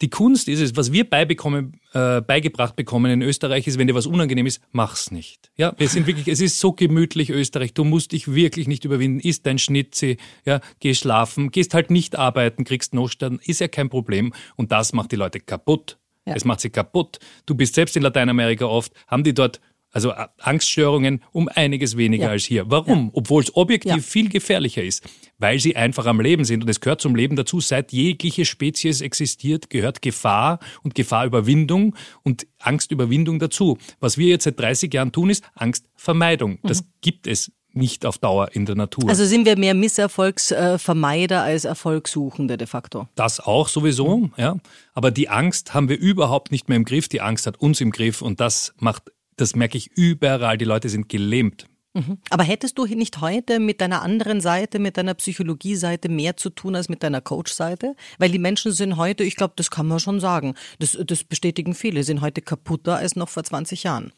B: Die Kunst ist es, was wir beibekommen, äh, beigebracht bekommen in Österreich, ist, wenn dir was unangenehm ist, mach's nicht. Ja, wir sind wirklich, es ist so gemütlich Österreich. Du musst dich wirklich nicht überwinden. Isst dein Schnitze, ja, geh schlafen, gehst halt nicht arbeiten, kriegst Notstand, ist ja kein Problem. Und das macht die Leute kaputt. Ja. Es macht sie kaputt. Du bist selbst in Lateinamerika oft, haben die dort also Angststörungen um einiges weniger ja. als hier. Warum? Ja. Obwohl es objektiv ja. viel gefährlicher ist. Weil sie einfach am Leben sind. Und es gehört zum Leben dazu. Seit jegliche Spezies existiert, gehört Gefahr und Gefahrüberwindung und Angstüberwindung dazu. Was wir jetzt seit 30 Jahren tun, ist Angstvermeidung. Das mhm. gibt es nicht auf Dauer in der Natur.
A: Also sind wir mehr Misserfolgsvermeider als Erfolgssuchende de facto?
B: Das auch sowieso, ja. Aber die Angst haben wir überhaupt nicht mehr im Griff. Die Angst hat uns im Griff und das macht das merke ich überall. Die Leute sind gelähmt.
A: Mhm. Aber hättest du nicht heute mit deiner anderen Seite, mit deiner Psychologie-Seite mehr zu tun als mit deiner Coach-Seite? Weil die Menschen sind heute, ich glaube, das kann man schon sagen, das, das bestätigen viele, sind heute kaputter als noch vor 20 Jahren.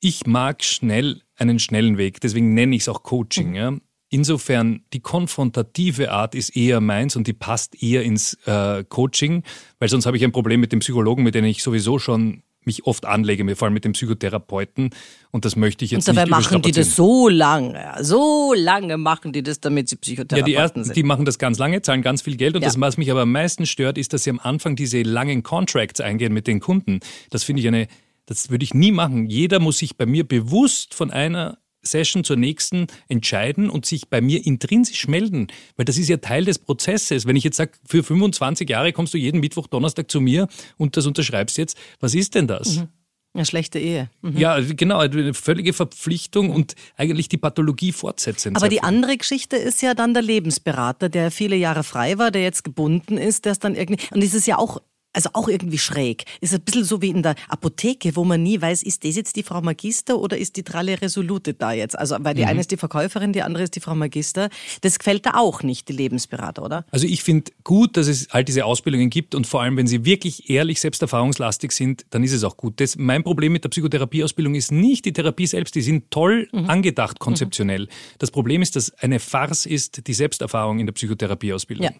B: Ich mag schnell einen schnellen Weg, deswegen nenne ich es auch Coaching. Mhm. Ja. Insofern, die konfrontative Art ist eher meins und die passt eher ins äh, Coaching, weil sonst habe ich ein Problem mit dem Psychologen, mit dem ich sowieso schon mich oft anlege, vor allem mit dem Psychotherapeuten. Und das möchte ich jetzt und dabei
A: nicht machen die das so lange, so lange machen die das, damit sie Psychotherapeuten
B: ja, die ersten, sind. Die machen das ganz lange, zahlen ganz viel Geld. Und ja. das, was mich aber am meisten stört, ist, dass sie am Anfang diese langen Contracts eingehen mit den Kunden. Das finde ich eine, das würde ich nie machen. Jeder muss sich bei mir bewusst von einer Session zur nächsten entscheiden und sich bei mir intrinsisch melden, weil das ist ja Teil des Prozesses. Wenn ich jetzt sage, für 25 Jahre kommst du jeden Mittwoch, Donnerstag zu mir und das unterschreibst jetzt, was ist denn das?
A: Mhm. Eine schlechte Ehe.
B: Mhm. Ja, genau, eine völlige Verpflichtung und eigentlich die Pathologie fortsetzen.
A: Aber die andere Geschichte ist ja dann der Lebensberater, der viele Jahre frei war, der jetzt gebunden ist, der ist dann irgendwie, und das ist ja auch also auch irgendwie schräg. Ist ein bisschen so wie in der Apotheke, wo man nie weiß, ist das jetzt die Frau Magister oder ist die Tralle Resolute da jetzt? Also, weil die mhm. eine ist die Verkäuferin, die andere ist die Frau Magister. Das gefällt da auch nicht, die Lebensberater, oder?
B: Also ich finde gut, dass es all diese Ausbildungen gibt und vor allem, wenn sie wirklich ehrlich selbsterfahrungslastig sind, dann ist es auch gut. Das, mein Problem mit der Psychotherapieausbildung ist nicht die Therapie selbst, die sind toll mhm. angedacht, konzeptionell. Mhm. Das Problem ist, dass eine Farce ist die Selbsterfahrung in der Psychotherapieausbildung. Ja.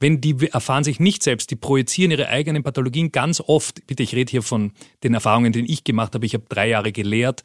B: Wenn die erfahren sich nicht selbst, die projizieren ihre eigenen eigenen Pathologien ganz oft, bitte, ich rede hier von den Erfahrungen, die ich gemacht habe. Ich habe drei Jahre gelehrt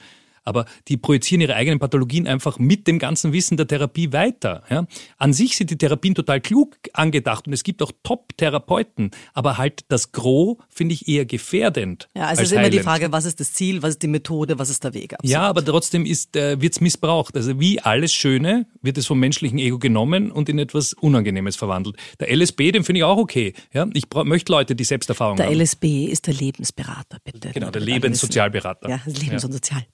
B: aber die projizieren ihre eigenen Pathologien einfach mit dem ganzen Wissen der Therapie weiter. Ja? An sich sind die Therapien total klug angedacht und es gibt auch Top-Therapeuten, aber halt das Gros finde ich eher gefährdend.
A: Ja, also es ist immer die Frage, was ist das Ziel, was ist die Methode, was ist der Weg?
B: Absolut. Ja, aber trotzdem äh, wird es missbraucht. Also wie alles Schöne wird es vom menschlichen Ego genommen und in etwas Unangenehmes verwandelt. Der LSB, den finde ich auch okay. Ja? Ich möchte Leute, die Selbsterfahrung
A: der
B: haben.
A: Der LSB ist der Lebensberater, bitte.
B: Genau, der Lebenssozialberater.
A: Ja, Lebens- und Sozial.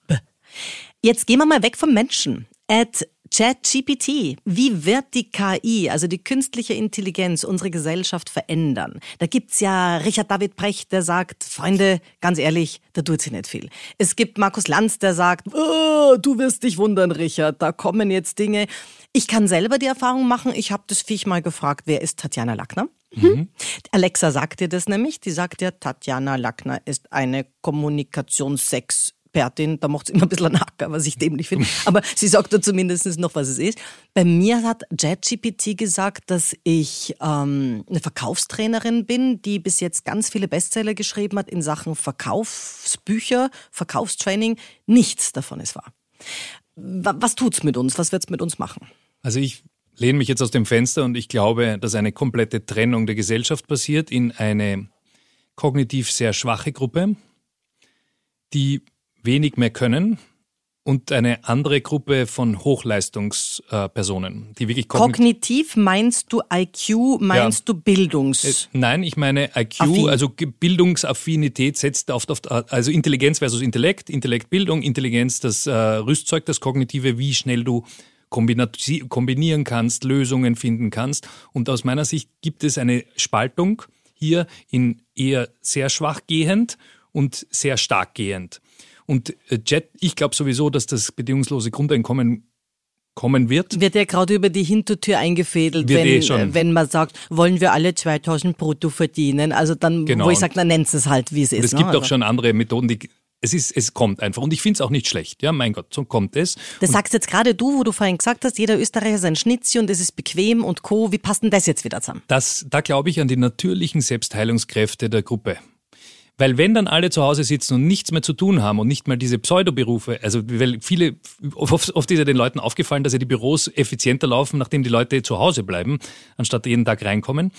A: Jetzt gehen wir mal weg vom Menschen. At ChatGPT, wie wird die KI, also die künstliche Intelligenz, unsere Gesellschaft verändern? Da gibt's ja Richard David Brecht, der sagt, Freunde, ganz ehrlich, da tut sich nicht viel. Es gibt Markus Lanz, der sagt, oh, du wirst dich wundern, Richard, da kommen jetzt Dinge. Ich kann selber die Erfahrung machen, ich habe das Viech mal gefragt, wer ist Tatjana Lackner? Mhm. Alexa sagt dir das nämlich, die sagt dir, Tatjana Lackner ist eine Kommunikationssex Expertin, da macht es immer ein bisschen einen Hacker, was ich dämlich finde. Aber sie sagt da zumindest noch, was es ist. Bei mir hat JetGPT gesagt, dass ich ähm, eine Verkaufstrainerin bin, die bis jetzt ganz viele Bestseller geschrieben hat in Sachen Verkaufsbücher, Verkaufstraining. Nichts davon ist wahr. Was tut's mit uns? Was wird's mit uns machen?
B: Also ich lehne mich jetzt aus dem Fenster und ich glaube, dass eine komplette Trennung der Gesellschaft passiert in eine kognitiv sehr schwache Gruppe, die wenig mehr können und eine andere Gruppe von Hochleistungspersonen, die wirklich
A: kognitiv, kognitiv meinst du IQ, meinst ja. du Bildungs?
B: Äh, nein, ich meine IQ, Affin. also Bildungsaffinität setzt auf, auf, also Intelligenz versus Intellekt, Intellekt Bildung, Intelligenz das äh, Rüstzeug, das Kognitive, wie schnell du kombinieren kannst, Lösungen finden kannst. Und aus meiner Sicht gibt es eine Spaltung hier in eher sehr schwach gehend und sehr stark gehend. Und äh, Jet, ich glaube sowieso, dass das bedingungslose Grundeinkommen kommen wird.
A: Wird ja gerade über die Hintertür eingefädelt, wenn, eh wenn man sagt, wollen wir alle 2000 brutto verdienen. Also dann, genau. wo ich sage, dann nennt es halt, wie es ist.
B: Es ne? gibt also. auch schon andere Methoden, die es ist, es kommt einfach. Und ich finde es auch nicht schlecht. Ja, mein Gott, so kommt es.
A: Das sagst jetzt gerade du, wo du vorhin gesagt hast, jeder Österreicher ist ein Schnitzi und es ist bequem und Co. Wie passt denn das jetzt wieder zusammen?
B: Das, da glaube ich an die natürlichen Selbstheilungskräfte der Gruppe. Weil wenn dann alle zu Hause sitzen und nichts mehr zu tun haben und nicht mal diese Pseudoberufe, also weil viele, oft, oft ist ja den Leuten aufgefallen, dass ja die Büros effizienter laufen, nachdem die Leute zu Hause bleiben, anstatt jeden Tag reinkommen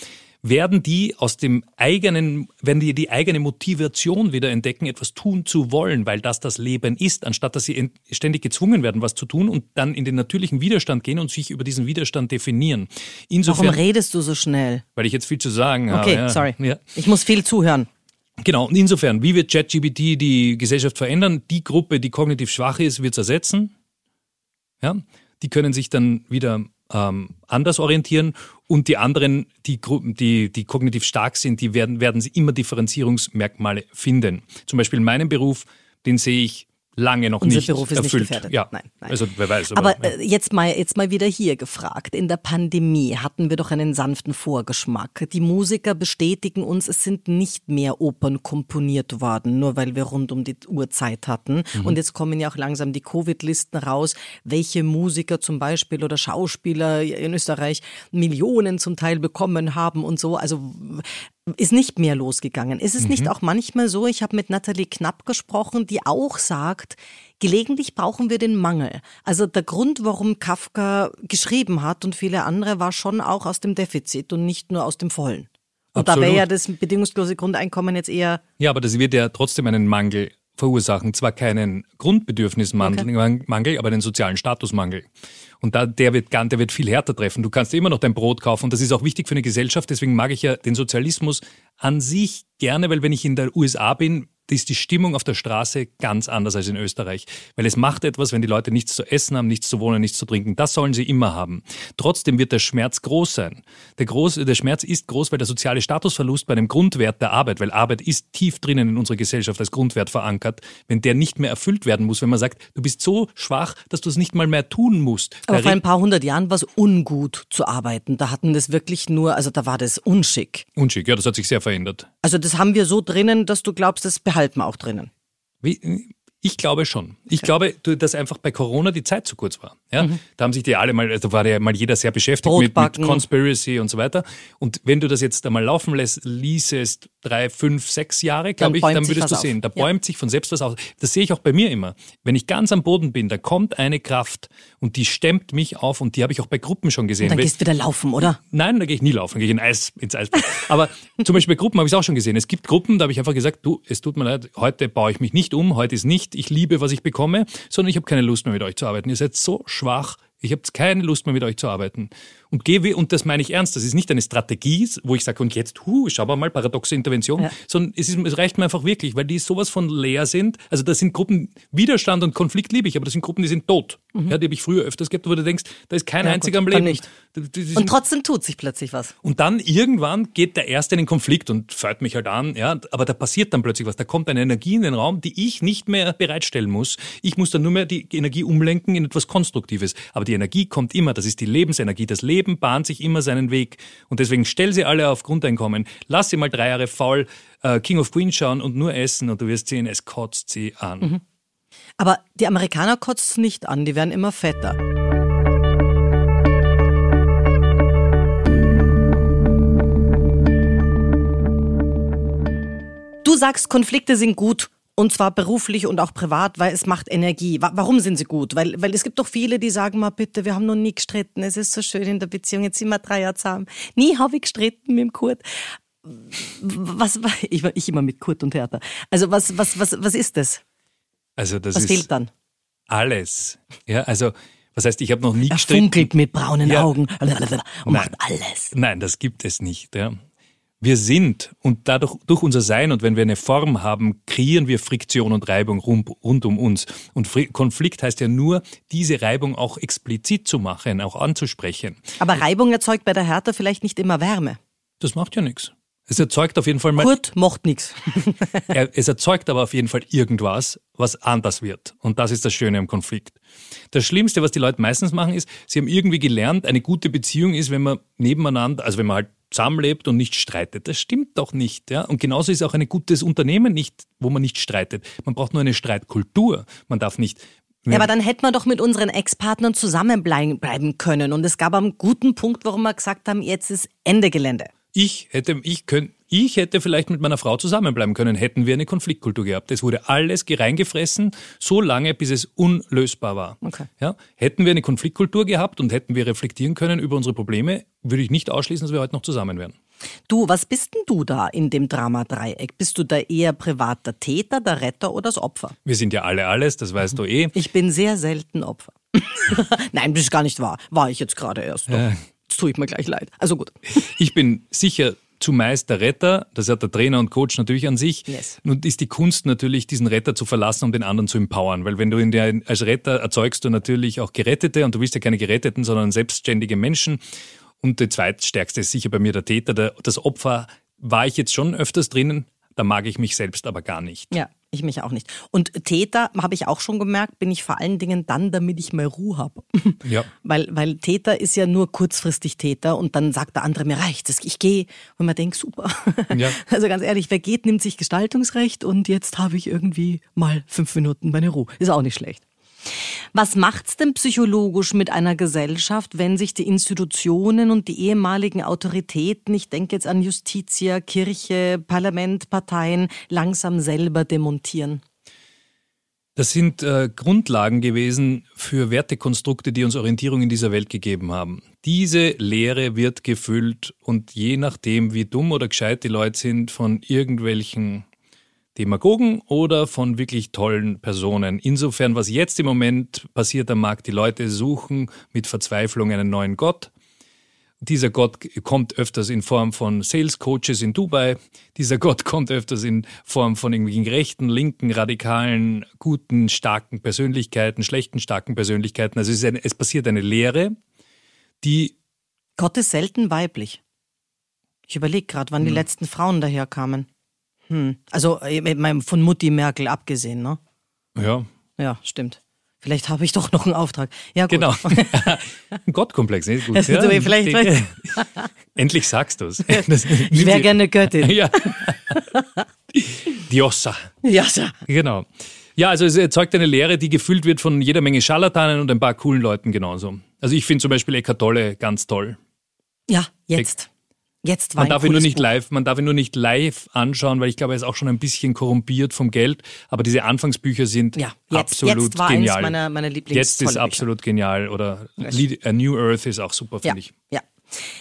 B: werden die aus dem eigenen, werden die die eigene Motivation wieder entdecken, etwas tun zu wollen, weil das das Leben ist, anstatt dass sie ständig gezwungen werden, was zu tun und dann in den natürlichen Widerstand gehen und sich über diesen Widerstand definieren.
A: Insofern, Warum redest du so schnell?
B: Weil ich jetzt viel zu sagen
A: okay,
B: habe.
A: Okay, ja. sorry. Ja. Ich muss viel zuhören.
B: Genau, und insofern, wie wird ChatGPT die Gesellschaft verändern? Die Gruppe, die kognitiv schwach ist, wird es ersetzen. Ja, die können sich dann wieder ähm, anders orientieren und die anderen, die, die, die kognitiv stark sind, die werden, werden sie immer Differenzierungsmerkmale finden. Zum Beispiel in meinem Beruf, den sehe ich lange noch
A: Unser
B: nicht
A: Beruf ist
B: erfüllt.
A: Nicht gefährdet.
B: Ja,
A: nein, nein.
B: Also wer weiß. Aber,
A: aber ja. Äh, jetzt mal jetzt mal wieder hier gefragt. In der Pandemie hatten wir doch einen sanften Vorgeschmack. Die Musiker bestätigen uns, es sind nicht mehr Opern komponiert worden, nur weil wir rund um die Uhr Zeit hatten. Mhm. Und jetzt kommen ja auch langsam die Covid-Listen raus, welche Musiker zum Beispiel oder Schauspieler in Österreich Millionen zum Teil bekommen haben und so. Also ist nicht mehr losgegangen. Ist es mhm. nicht auch manchmal so, ich habe mit Nathalie Knapp gesprochen, die auch sagt, gelegentlich brauchen wir den Mangel. Also der Grund, warum Kafka geschrieben hat und viele andere, war schon auch aus dem Defizit und nicht nur aus dem Vollen. Und Absolut. da wäre ja das bedingungslose Grundeinkommen jetzt eher.
B: Ja, aber das wird ja trotzdem einen Mangel verursachen. Zwar keinen Grundbedürfnismangel, okay. Aber einen sozialen Statusmangel. Und da, der wird, der wird viel härter treffen. Du kannst immer noch dein Brot kaufen und das ist auch wichtig für eine Gesellschaft. Deswegen mag ich ja den Sozialismus an sich gerne, weil wenn ich in der USA bin, ist die Stimmung auf der Straße ganz anders als in Österreich. Weil es macht etwas, wenn die Leute nichts zu essen haben, nichts zu wohnen, nichts zu trinken. Das sollen sie immer haben. Trotzdem wird der Schmerz groß sein. Der, groß, der Schmerz ist groß, weil der soziale Statusverlust bei einem Grundwert der Arbeit, weil Arbeit ist tief drinnen in unserer Gesellschaft als Grundwert verankert, wenn der nicht mehr erfüllt werden muss, wenn man sagt, du bist so schwach, dass du es nicht mal mehr tun musst.
A: Aber vor ein paar hundert Jahren war es ungut zu arbeiten. Da hatten das wirklich nur, also da war das unschick.
B: Unschick, ja, das hat sich sehr verändert.
A: Also das haben wir so drinnen, dass du glaubst, das behalten wir auch drinnen.
B: Wie, ich glaube schon. Ich glaube, dass einfach bei Corona die Zeit zu kurz war. Ja? Mhm. Da haben sich die alle mal, da war ja mal jeder sehr beschäftigt mit, mit, Conspiracy und so weiter. Und wenn du das jetzt einmal laufen lässt, ließest drei, fünf, sechs Jahre, glaube ich, dann würdest du sehen, da bäumt ja. sich von selbst was aus. Das sehe ich auch bei mir immer. Wenn ich ganz am Boden bin, da kommt eine Kraft und die stemmt mich auf und die habe ich auch bei Gruppen schon gesehen. Und
A: dann gehst du wieder laufen, oder?
B: Nein, da gehe ich nie laufen, da gehe ich in Eis, ins Eisbad. Aber zum Beispiel bei Gruppen habe ich es auch schon gesehen. Es gibt Gruppen, da habe ich einfach gesagt, du, es tut mir leid, heute baue ich mich nicht um, heute ist nicht, ich liebe, was ich bekomme, sondern ich habe keine Lust mehr mit euch zu arbeiten. Ihr seid so schwach, ich habe keine Lust mehr mit euch zu arbeiten. Und gehe, und das meine ich ernst, das ist nicht eine Strategie, wo ich sage, und jetzt, hu, schau mal, paradoxe Intervention, ja. sondern es, ist, es reicht mir einfach wirklich, weil die sowas von leer sind. Also das sind Gruppen, Widerstand und Konflikt liebe ich, aber das sind Gruppen, die sind tot. Mhm. Ja, die habe ich früher öfters gehabt, wo du denkst, da ist kein ja, einziger gut, am Leben. Nicht.
A: Und trotzdem tut sich plötzlich was.
B: Und dann irgendwann geht der Erste in den Konflikt und fällt mich halt an, ja, aber da passiert dann plötzlich was. Da kommt eine Energie in den Raum, die ich nicht mehr bereitstellen muss. Ich muss dann nur mehr die Energie umlenken in etwas Konstruktives. Aber die Energie kommt immer, das ist die Lebensenergie. Das Leben bahnt sich immer seinen Weg. Und deswegen stell sie alle auf Grundeinkommen. Lass sie mal drei Jahre faul äh, King of Queens schauen und nur essen und du wirst sehen, es kotzt sie an. Mhm.
A: Aber die Amerikaner kotzt es nicht an, die werden immer fetter. Du sagst, Konflikte sind gut. Und zwar beruflich und auch privat, weil es macht Energie. Warum sind sie gut? Weil, weil es gibt doch viele, die sagen mal, bitte, wir haben noch nie gestritten, es ist so schön in der Beziehung, jetzt sind wir drei Jahre zusammen. Nie habe ich gestritten mit dem Kurt. Was, ich, ich immer mit Kurt und Hertha. Also was, was, was, was ist das?
B: Also das
A: was
B: ist
A: fehlt dann?
B: Alles. Ja, also was heißt, ich habe noch nie
A: er
B: gestritten.
A: funkelt mit braunen ja. Augen und Nein. macht alles.
B: Nein, das gibt es nicht. Ja. Wir sind und dadurch durch unser Sein und wenn wir eine Form haben, kreieren wir Friktion und Reibung rund, rund um uns. Und Konflikt heißt ja nur, diese Reibung auch explizit zu machen, auch anzusprechen.
A: Aber Reibung erzeugt bei der Hertha vielleicht nicht immer Wärme.
B: Das macht ja nichts. Es erzeugt auf jeden Fall mal.
A: Kurt macht nichts.
B: es erzeugt aber auf jeden Fall irgendwas, was anders wird. Und das ist das Schöne am Konflikt. Das Schlimmste, was die Leute meistens machen, ist, sie haben irgendwie gelernt, eine gute Beziehung ist, wenn man nebeneinander, also wenn man halt zusammenlebt und nicht streitet. Das stimmt doch nicht. Ja? Und genauso ist auch ein gutes Unternehmen nicht, wo man nicht streitet. Man braucht nur eine Streitkultur. Man darf nicht
A: ja, aber dann hätten wir doch mit unseren Ex-Partnern zusammenbleiben können. Und es gab einen guten Punkt, warum wir gesagt haben, jetzt ist Ende Gelände.
B: Ich hätte, ich könnte, ich hätte vielleicht mit meiner Frau zusammenbleiben können, hätten wir eine Konfliktkultur gehabt. Es wurde alles reingefressen, so lange, bis es unlösbar war. Okay. Ja, hätten wir eine Konfliktkultur gehabt und hätten wir reflektieren können über unsere Probleme, würde ich nicht ausschließen, dass wir heute noch zusammen wären.
A: Du, was bist denn du da in dem Drama-Dreieck? Bist du da eher privater Täter, der Retter oder das Opfer?
B: Wir sind ja alle alles, das weißt du eh.
A: Ich bin sehr selten Opfer. Nein, das ist gar nicht wahr. War ich jetzt gerade erst. Äh, Jetzt tue ich mir gleich leid. Also gut.
B: Ich bin sicher zumeist der Retter, das hat der Trainer und Coach natürlich an sich. Yes. Nun ist die Kunst natürlich, diesen Retter zu verlassen, um den anderen zu empowern. Weil wenn du der, als Retter erzeugst du natürlich auch Gerettete und du willst ja keine Geretteten, sondern selbstständige Menschen. Und der zweitstärkste ist sicher bei mir der Täter. Der, das Opfer war ich jetzt schon öfters drinnen, da mag ich mich selbst aber gar nicht.
A: Ja, ich mich auch nicht. Und Täter, habe ich auch schon gemerkt, bin ich vor allen Dingen dann, damit ich mehr Ruhe habe. Ja. weil, weil Täter ist ja nur kurzfristig Täter und dann sagt der andere, mir reicht es, ich gehe. Und man denkt, super. Ja. Also ganz ehrlich, wer geht, nimmt sich Gestaltungsrecht und jetzt habe ich irgendwie mal fünf Minuten meine Ruhe. Ist auch nicht schlecht. Was macht's denn psychologisch mit einer Gesellschaft, wenn sich die Institutionen und die ehemaligen Autoritäten, ich denke jetzt an Justitia, Kirche, Parlament, Parteien, langsam selber demontieren?
B: Das sind äh, Grundlagen gewesen für Wertekonstrukte, die uns Orientierung in dieser Welt gegeben haben. Diese Lehre wird gefüllt und je nachdem, wie dumm oder gescheit die Leute sind, von irgendwelchen Demagogen oder von wirklich tollen Personen. Insofern, was jetzt im Moment passiert am Markt, die Leute suchen mit Verzweiflung einen neuen Gott. Dieser Gott kommt öfters in Form von Sales Coaches in Dubai. Dieser Gott kommt öfters in Form von irgendwelchen rechten, linken, radikalen, guten, starken Persönlichkeiten, schlechten, starken Persönlichkeiten. Also es, eine, es passiert eine Lehre, die.
A: Gott ist selten weiblich. Ich überlege gerade, wann hm. die letzten Frauen daher kamen. Hm. Also äh, von Mutti Merkel abgesehen, ne?
B: Ja.
A: Ja, stimmt. Vielleicht habe ich doch noch einen Auftrag. Ja, gut.
B: Genau. Ein Gottkomplex, ne? Gut. Ja,
A: du, vielleicht.
B: Endlich sagst du es.
A: Ich wäre gerne Göttin. Ja.
B: Diossa.
A: Diossa.
B: Genau. Ja, also es erzeugt eine Lehre, die gefüllt wird von jeder Menge Scharlatanen und ein paar coolen Leuten genauso. Also ich finde zum Beispiel Eckart Tolle ganz toll.
A: Ja, jetzt. Jetzt war
B: man darf ihn nur nicht live, man darf ihn nur nicht live anschauen, weil ich glaube, er ist auch schon ein bisschen korrumpiert vom Geld. Aber diese Anfangsbücher sind ja, jetzt, absolut jetzt war genial. Eines
A: meiner, meiner Lieblings
B: Jetzt ist absolut genial oder A New Earth ist auch super, finde
A: ja,
B: ich.
A: Ja,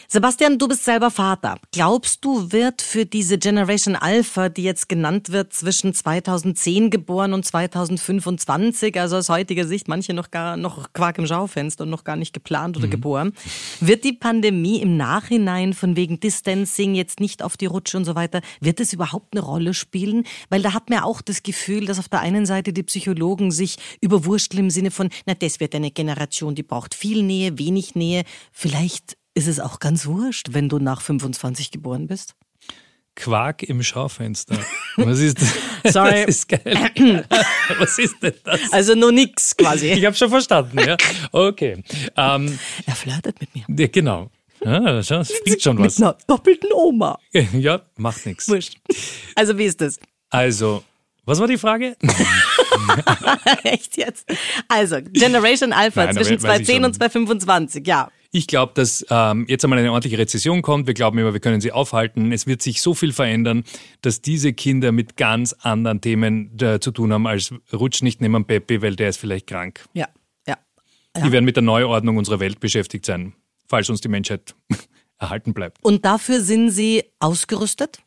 A: Sebastian, du bist selber Vater. Glaubst du, wird für diese Generation Alpha, die jetzt genannt wird, zwischen 2010 geboren und 2025, also aus heutiger Sicht manche noch gar noch Quark im Schaufenster und noch gar nicht geplant oder mhm. geboren, wird die Pandemie im Nachhinein von wegen Distancing jetzt nicht auf die Rutsche und so weiter, wird es überhaupt eine Rolle spielen? Weil da hat man auch das Gefühl, dass auf der einen Seite die Psychologen sich überwurschteln im Sinne von, na, das wird eine Generation, die braucht viel Nähe, wenig Nähe. Vielleicht ist es auch ganz wurscht, wenn du nach 25 geboren bist?
B: Quark im Schaufenster. Was ist
A: das? Sorry.
B: Das ist geil. Was ist denn das?
A: Also nur nix quasi.
B: Ich habe schon verstanden, ja. Okay.
A: Ähm, er flirtet mit mir.
B: Ja, genau. Ja, das bringt schon was.
A: Mit einer doppelten Oma.
B: Ja, macht nichts.
A: Wurscht. Also wie ist das?
B: Also, was war die Frage?
A: Echt jetzt? Also, Generation Alpha Nein, zwischen 2010 und 2025, ja.
B: Ich glaube, dass ähm, jetzt einmal eine ordentliche Rezession kommt. Wir glauben immer, wir können sie aufhalten. Es wird sich so viel verändern, dass diese Kinder mit ganz anderen Themen äh, zu tun haben, als rutsch nicht neben Peppi, weil der ist vielleicht krank.
A: Ja, ja.
B: ja. Die werden mit der Neuordnung unserer Welt beschäftigt sein, falls uns die Menschheit erhalten bleibt.
A: Und dafür sind Sie ausgerüstet?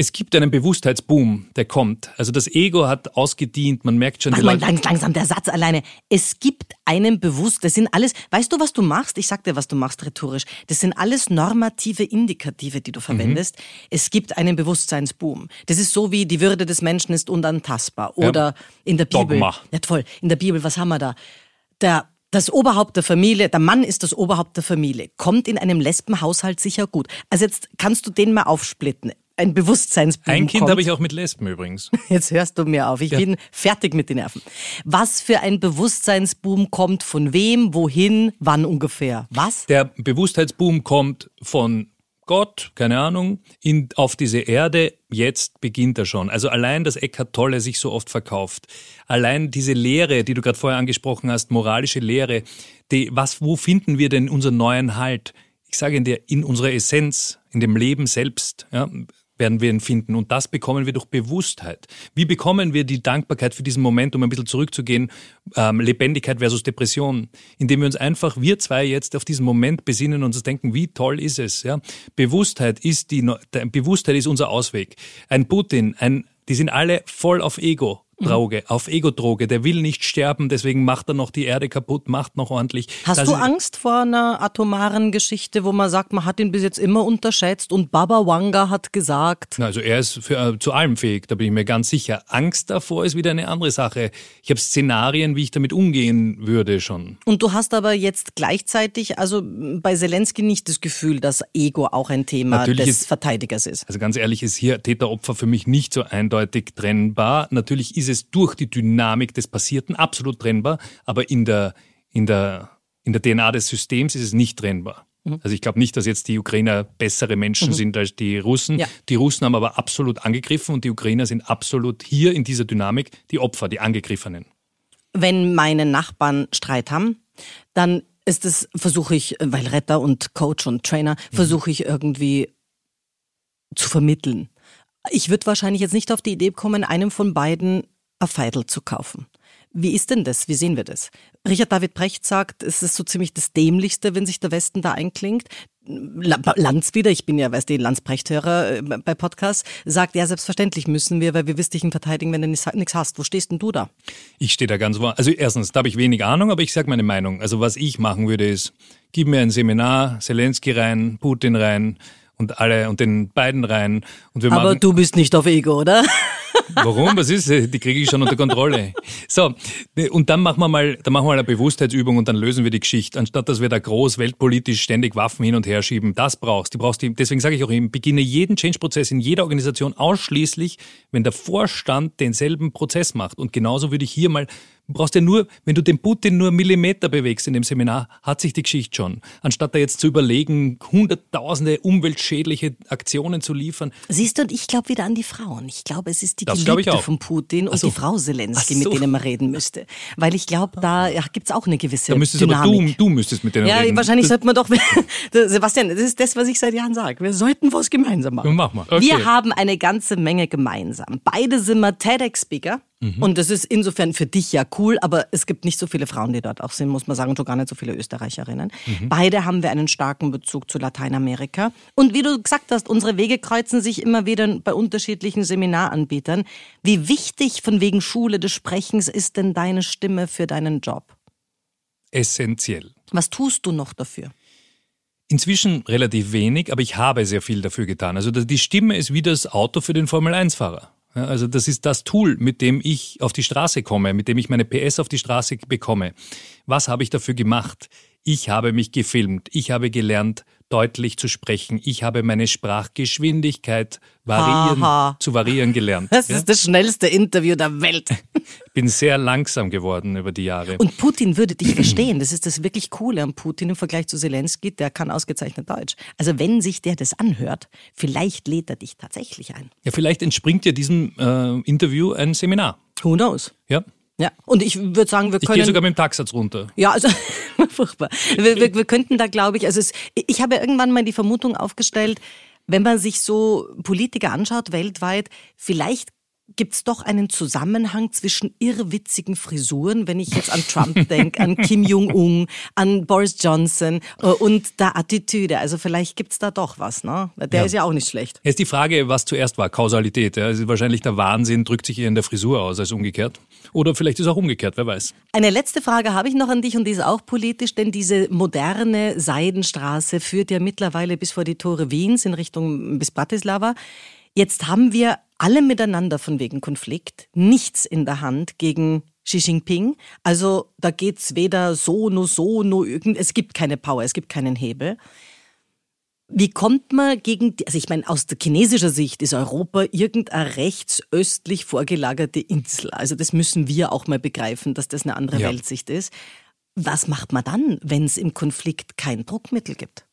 B: Es gibt einen Bewusstheitsboom, der kommt. Also das Ego hat ausgedient, man merkt schon...
A: Warte mal, lang, langsam, der Satz alleine. Es gibt einen Bewusst... Das sind alles... Weißt du, was du machst? Ich sag dir, was du machst rhetorisch. Das sind alles normative Indikative, die du verwendest. Mhm. Es gibt einen Bewusstseinsboom. Das ist so wie die Würde des Menschen ist unantastbar. Oder ja. in der Bibel...
B: Dogma.
A: Ja, voll. In der Bibel, was haben wir da? Der das Oberhaupt der Familie, der Mann ist das Oberhaupt der Familie, kommt in einem Lesbenhaushalt sicher gut. Also jetzt kannst du den mal aufsplitten ein Bewusstseinsboom
B: Ein Kind habe ich auch mit Lesben übrigens.
A: Jetzt hörst du mir auf. Ich
B: Ja.
A: bin fertig mit den Nerven. Was für ein Bewusstseinsboom kommt von wem, wohin, wann ungefähr? Was?
B: Der Bewusstheitsboom kommt von Gott, keine Ahnung, in, auf diese Erde. Jetzt beginnt er schon. Also allein, dass Eckhart Tolle sich so oft verkauft. Allein diese Lehre, die du gerade vorher angesprochen hast, moralische Lehre. Die, was, wo finden wir denn unseren neuen Halt? Ich sage in der, in unserer Essenz, in dem Leben selbst. Ja, werden wir ihn finden. Und das bekommen wir durch Bewusstheit. Wie bekommen wir die Dankbarkeit für diesen Moment, um ein bisschen zurückzugehen, ähm, Lebendigkeit versus Depression? Indem wir uns einfach, wir zwei jetzt auf diesen Moment besinnen und uns denken, wie toll ist es? Ja? Bewusstheit ist die, Bewusstheit ist unser Ausweg. Ein Putin, ein, die sind alle voll auf Ego. Droge, auf Ego-Droge. Der will nicht sterben, deswegen macht er noch die Erde kaputt, macht noch ordentlich.
A: Hast
B: Das
A: du Angst vor einer atomaren Geschichte, wo man sagt, man hat ihn bis jetzt immer unterschätzt und Baba Wanga hat gesagt,
B: Also er ist für, äh, zu allem fähig, da bin ich mir ganz sicher. Angst davor ist wieder eine andere Sache. Ich habe Szenarien, wie ich damit umgehen würde schon.
A: Und du hast aber jetzt gleichzeitig, also bei Zelensky nicht das Gefühl, dass Ego auch ein Thema
B: Natürlich
A: des
B: ist-
A: Verteidigers ist.
B: Also ganz ehrlich ist hier Täter-Opfer für mich nicht so eindeutig trennbar. Natürlich ist es durch die Dynamik des Passierten absolut trennbar, aber in der, in der, in der DNA des Systems ist es nicht trennbar. Also ich glaube nicht, dass jetzt die Ukrainer bessere Menschen sind als die Russen.
A: Ja.
B: Die Russen haben aber absolut angegriffen und die Ukrainer sind absolut hier in dieser Dynamik die Opfer, die Angegriffenen.
A: Wenn meine Nachbarn Streit haben, dann ist es, versuche ich, weil Retter und Coach und Trainer, versuche ich irgendwie zu vermitteln. Ich würde wahrscheinlich jetzt nicht auf die Idee kommen, einem von beiden ein Feidel zu kaufen. Wie ist denn das? Wie sehen wir das? Richard David Brecht sagt, es ist so ziemlich das Dämlichste, wenn sich der Westen da einklingt. La- Lanz wieder, ich bin ja, weißt du, Lanz-Brecht-Hörer äh, bei Podcasts, sagt, ja, selbstverständlich müssen wir, weil wir wirst dich verteidigen, wenn du nichts hast. Wo stehst denn du da?
B: Ich stehe da ganz wo. Also erstens, da habe ich wenig Ahnung, aber ich sage meine Meinung. Also was ich machen würde ist, gib mir ein Seminar, Zelensky rein, Putin rein und alle und den beiden rein und wir
A: Aber
B: machen.
A: du bist nicht auf Ego, oder?
B: Warum? Was ist? Die kriege ich schon unter Kontrolle. So, und dann machen wir mal, dann machen wir mal eine Bewusstheitsübung und dann lösen wir die Geschichte, anstatt dass wir da groß weltpolitisch ständig Waffen hin und her schieben. Das brauchst. Du brauchst deswegen sage ich auch, ich beginne jeden Change-Prozess in jeder Organisation ausschließlich, wenn der Vorstand denselben Prozess macht. Und genauso würde ich hier mal brauchst ja nur, wenn du den Putin nur Millimeter bewegst in dem Seminar, hat sich die Geschichte schon. Anstatt da jetzt zu überlegen, hunderttausende umweltschädliche Aktionen zu liefern.
A: Siehst du, und ich glaube wieder an die Frauen. Ich glaube, es ist die
B: Das
A: Geliebte von Putin und
B: so.
A: die Frau Zelensky,
B: so.
A: mit denen man reden müsste. Weil ich glaube, da ja, gibt's auch eine gewisse
B: Da müsstest
A: Dynamik.
B: du, du müsstest mit denen
A: ja,
B: reden.
A: wahrscheinlich
B: Das-
A: sollte man doch, Sebastian, das ist das, was ich seit Jahren sage. Wir sollten was gemeinsam machen.
B: Ja, mach mal. Okay.
A: Wir haben eine ganze Menge gemeinsam. Beide sind wir TEDx-Speaker.
B: Mhm.
A: Und das ist insofern für dich ja cool, aber es gibt nicht so viele Frauen, die dort auch sind, muss man sagen, und schon gar nicht so viele Österreicherinnen.
B: Mhm.
A: Beide haben wir einen starken Bezug zu Lateinamerika. Und wie du gesagt hast, unsere Wege kreuzen sich immer wieder bei unterschiedlichen Seminaranbietern. Wie wichtig von wegen Schule des Sprechens ist denn deine Stimme für deinen Job?
B: essentiell.
A: Was tust du noch dafür?
B: Inzwischen relativ wenig, aber ich habe sehr viel dafür getan. Also die Stimme ist wie das Auto für den Formel-1-Fahrer. Also das ist das Tool, mit dem ich auf die Straße komme, mit dem ich meine PS auf die Straße bekomme. Was habe ich dafür gemacht? Ich habe mich gefilmt. Ich habe gelernt, deutlich zu sprechen. Ich habe meine Sprachgeschwindigkeit variieren,
A: Haha.
B: zu variieren gelernt.
A: Das
B: Ja?
A: ist das schnellste Interview der Welt.
B: Ich bin sehr langsam geworden über die Jahre.
A: Und Putin würde dich verstehen. Das ist das wirklich Coole an Putin im Vergleich zu Zelensky. Der kann ausgezeichnet Deutsch. Also wenn sich der das anhört, vielleicht lädt er dich tatsächlich ein.
B: ja, vielleicht entspringt ja diesem äh, Interview ein Seminar.
A: Who knows?
B: Ja.
A: Ja. Und ich würde sagen, wir
B: Ich
A: können.
B: gehe sogar mit dem Tagsatz runter.
A: Ja, also furchtbar. Wir, wir, wir könnten da, glaube ich, also es, ich habe ja irgendwann mal die Vermutung aufgestellt, wenn man sich so Politiker anschaut weltweit, vielleicht gibt's doch einen Zusammenhang zwischen irrwitzigen Frisuren, wenn ich jetzt an Trump denke, an Kim Jong-un, an Boris Johnson äh, und der Attitüde. Also vielleicht gibt's da doch was, ne? Der
B: Ja.
A: ist ja auch nicht schlecht.
B: Jetzt die Frage, was zuerst war, Kausalität. Ja? Also wahrscheinlich der Wahnsinn drückt sich eher in der Frisur aus als umgekehrt. Oder vielleicht ist es auch umgekehrt, wer weiß.
A: Eine letzte Frage habe ich noch an dich und die ist auch politisch, denn diese moderne Seidenstraße führt ja mittlerweile bis vor die Tore Wiens in Richtung bis Bratislava. Jetzt haben wir alle miteinander von wegen Konflikt nichts in der Hand gegen Xi Jinping. Also da geht's weder so, no so, no irgend. Es gibt keine Power, es gibt keinen Hebel. Wie kommt man gegen, die, also ich meine, aus der chinesischer Sicht ist Europa irgendeine rechtsöstlich vorgelagerte Insel. Also das müssen wir auch mal begreifen, dass das eine andere ja. Weltsicht ist. Was macht man dann, wenn es im Konflikt kein Druckmittel gibt?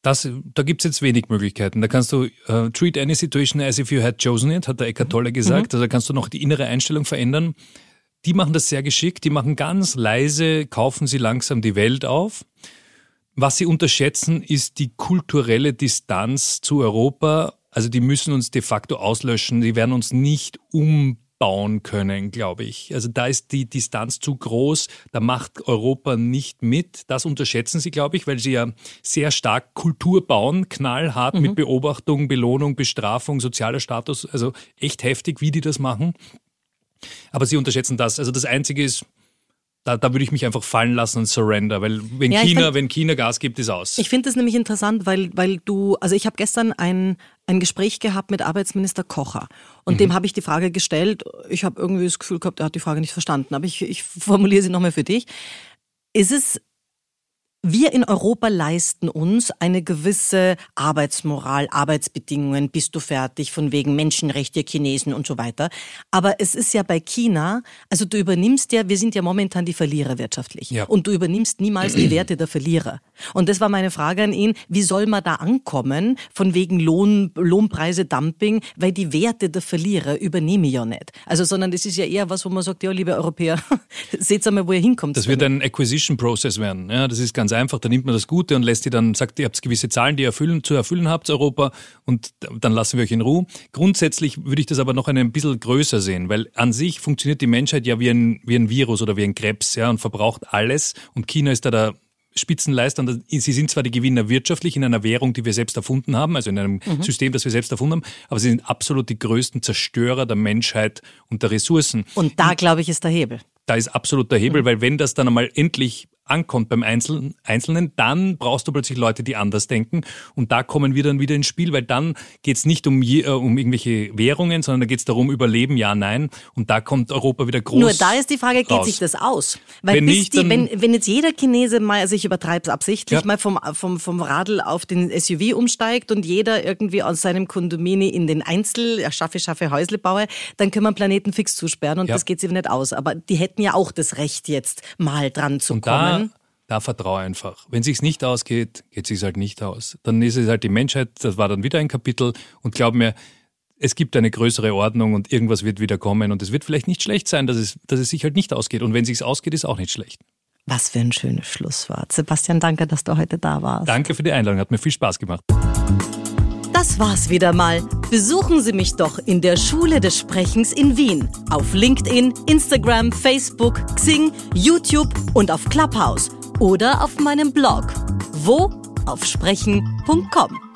B: Das, da gibt es jetzt wenig Möglichkeiten. Da kannst du uh, treat any situation as if you had chosen it, hat der Eckart Tolle gesagt. Mhm. Also da kannst du noch die innere Einstellung verändern. Die machen das sehr geschickt. Die machen ganz leise, kaufen sie langsam die Welt auf. Was sie unterschätzen, ist die kulturelle Distanz zu Europa. Also die müssen uns de facto auslöschen. Die werden uns nicht um bauen können, glaube ich. Also da ist die Distanz zu groß, da macht Europa nicht mit. Das unterschätzen sie, glaube ich, weil sie ja sehr stark Kultur bauen, knallhart mhm. mit Beobachtung, Belohnung, Bestrafung, sozialer Status, also echt heftig, wie die das machen. Aber sie unterschätzen das. Also das Einzige ist, da, da würde ich mich einfach fallen lassen und surrender, weil wenn ja, China, find, wenn China Gas gibt, ist aus.
A: Ich finde das nämlich interessant, weil, weil du, also ich habe gestern ein, ein Gespräch gehabt mit Arbeitsminister Kocher und mhm. dem habe ich die Frage gestellt. Ich habe irgendwie das Gefühl gehabt, er hat die Frage nicht verstanden, aber ich, ich formuliere sie nochmal für dich. Ist es wir in Europa leisten uns eine gewisse Arbeitsmoral, Arbeitsbedingungen, bist du fertig, von wegen Menschenrechte, Chinesen und so weiter. Aber es ist ja bei China, also du übernimmst ja, wir sind ja momentan die Verlierer wirtschaftlich. Ja. Und du übernimmst niemals die Werte der Verlierer. Und das war meine Frage an ihn, wie soll man da ankommen, von wegen Lohn, Lohnpreise, Dumping, weil die Werte der Verlierer übernehme ich ja nicht. Also, sondern das ist ja eher was, wo man sagt, ja, liebe Europäer, seht einmal, wo ihr hinkommt.
B: Das wird ein Acquisition Process werden. Ja, das ist ganz ganz einfach, da nimmt man das Gute und lässt die dann, sagt, ihr habt gewisse Zahlen, die ihr erfüllen, zu erfüllen habt, Europa, und dann lassen wir euch in Ruhe. Grundsätzlich würde ich das aber noch ein bisschen größer sehen, weil an sich funktioniert die Menschheit ja wie ein, wie ein Virus oder wie ein Krebs, ja, und verbraucht alles. Und China ist da der Spitzenleister. Und sie sind zwar die Gewinner wirtschaftlich in einer Währung, die wir selbst erfunden haben, also in einem mhm. System, das wir selbst erfunden haben, aber sie sind absolut die größten Zerstörer der Menschheit und der Ressourcen.
A: Und da, glaube ich, ist der Hebel.
B: Da ist absolut der Hebel, mhm. weil wenn das dann einmal endlich ankommt beim Einzelnen, Einzelnen, dann brauchst du plötzlich Leute, die anders denken. Und da kommen wir dann wieder ins Spiel, weil dann geht es nicht um, je, äh, um irgendwelche Währungen, sondern da geht es darum, überleben, ja, nein. Und da kommt Europa wieder groß.
A: Nur da ist die Frage, geht sich das aus? Weil wenn, nicht, die, wenn, wenn jetzt jeder Chinese mal, also ich übertreibe es absichtlich, ja. mal vom, vom, vom Radl auf den SUV umsteigt und jeder irgendwie aus seinem Kondomini in den Einzel, ja, schaffe, schaffe Häusle baue, dann können wir Planeten fix zusperren und ja. das geht sich nicht aus. Aber die hätten ja auch das Recht jetzt mal dran zu und kommen.
B: Da vertraue einfach. Wenn sich's nicht ausgeht, geht sich's halt nicht aus. Dann ist es halt die Menschheit, das war dann wieder ein Kapitel und glaub mir, es gibt eine größere Ordnung und irgendwas wird wieder kommen und es wird vielleicht nicht schlecht sein, dass es, dass es sich halt nicht ausgeht. Und wenn sich's ausgeht, ist auch nicht schlecht.
A: Was für ein schönes Schlusswort. Sebastian, danke, dass du heute da warst.
B: Danke für die Einladung, hat mir viel Spaß gemacht.
A: Das war's wieder mal. Besuchen Sie mich doch in der Schule des Sprechens in Wien. Auf LinkedIn, Instagram, Facebook, Xing, YouTube und auf Clubhouse oder auf meinem Blog. Wo? Auf sprechen.com.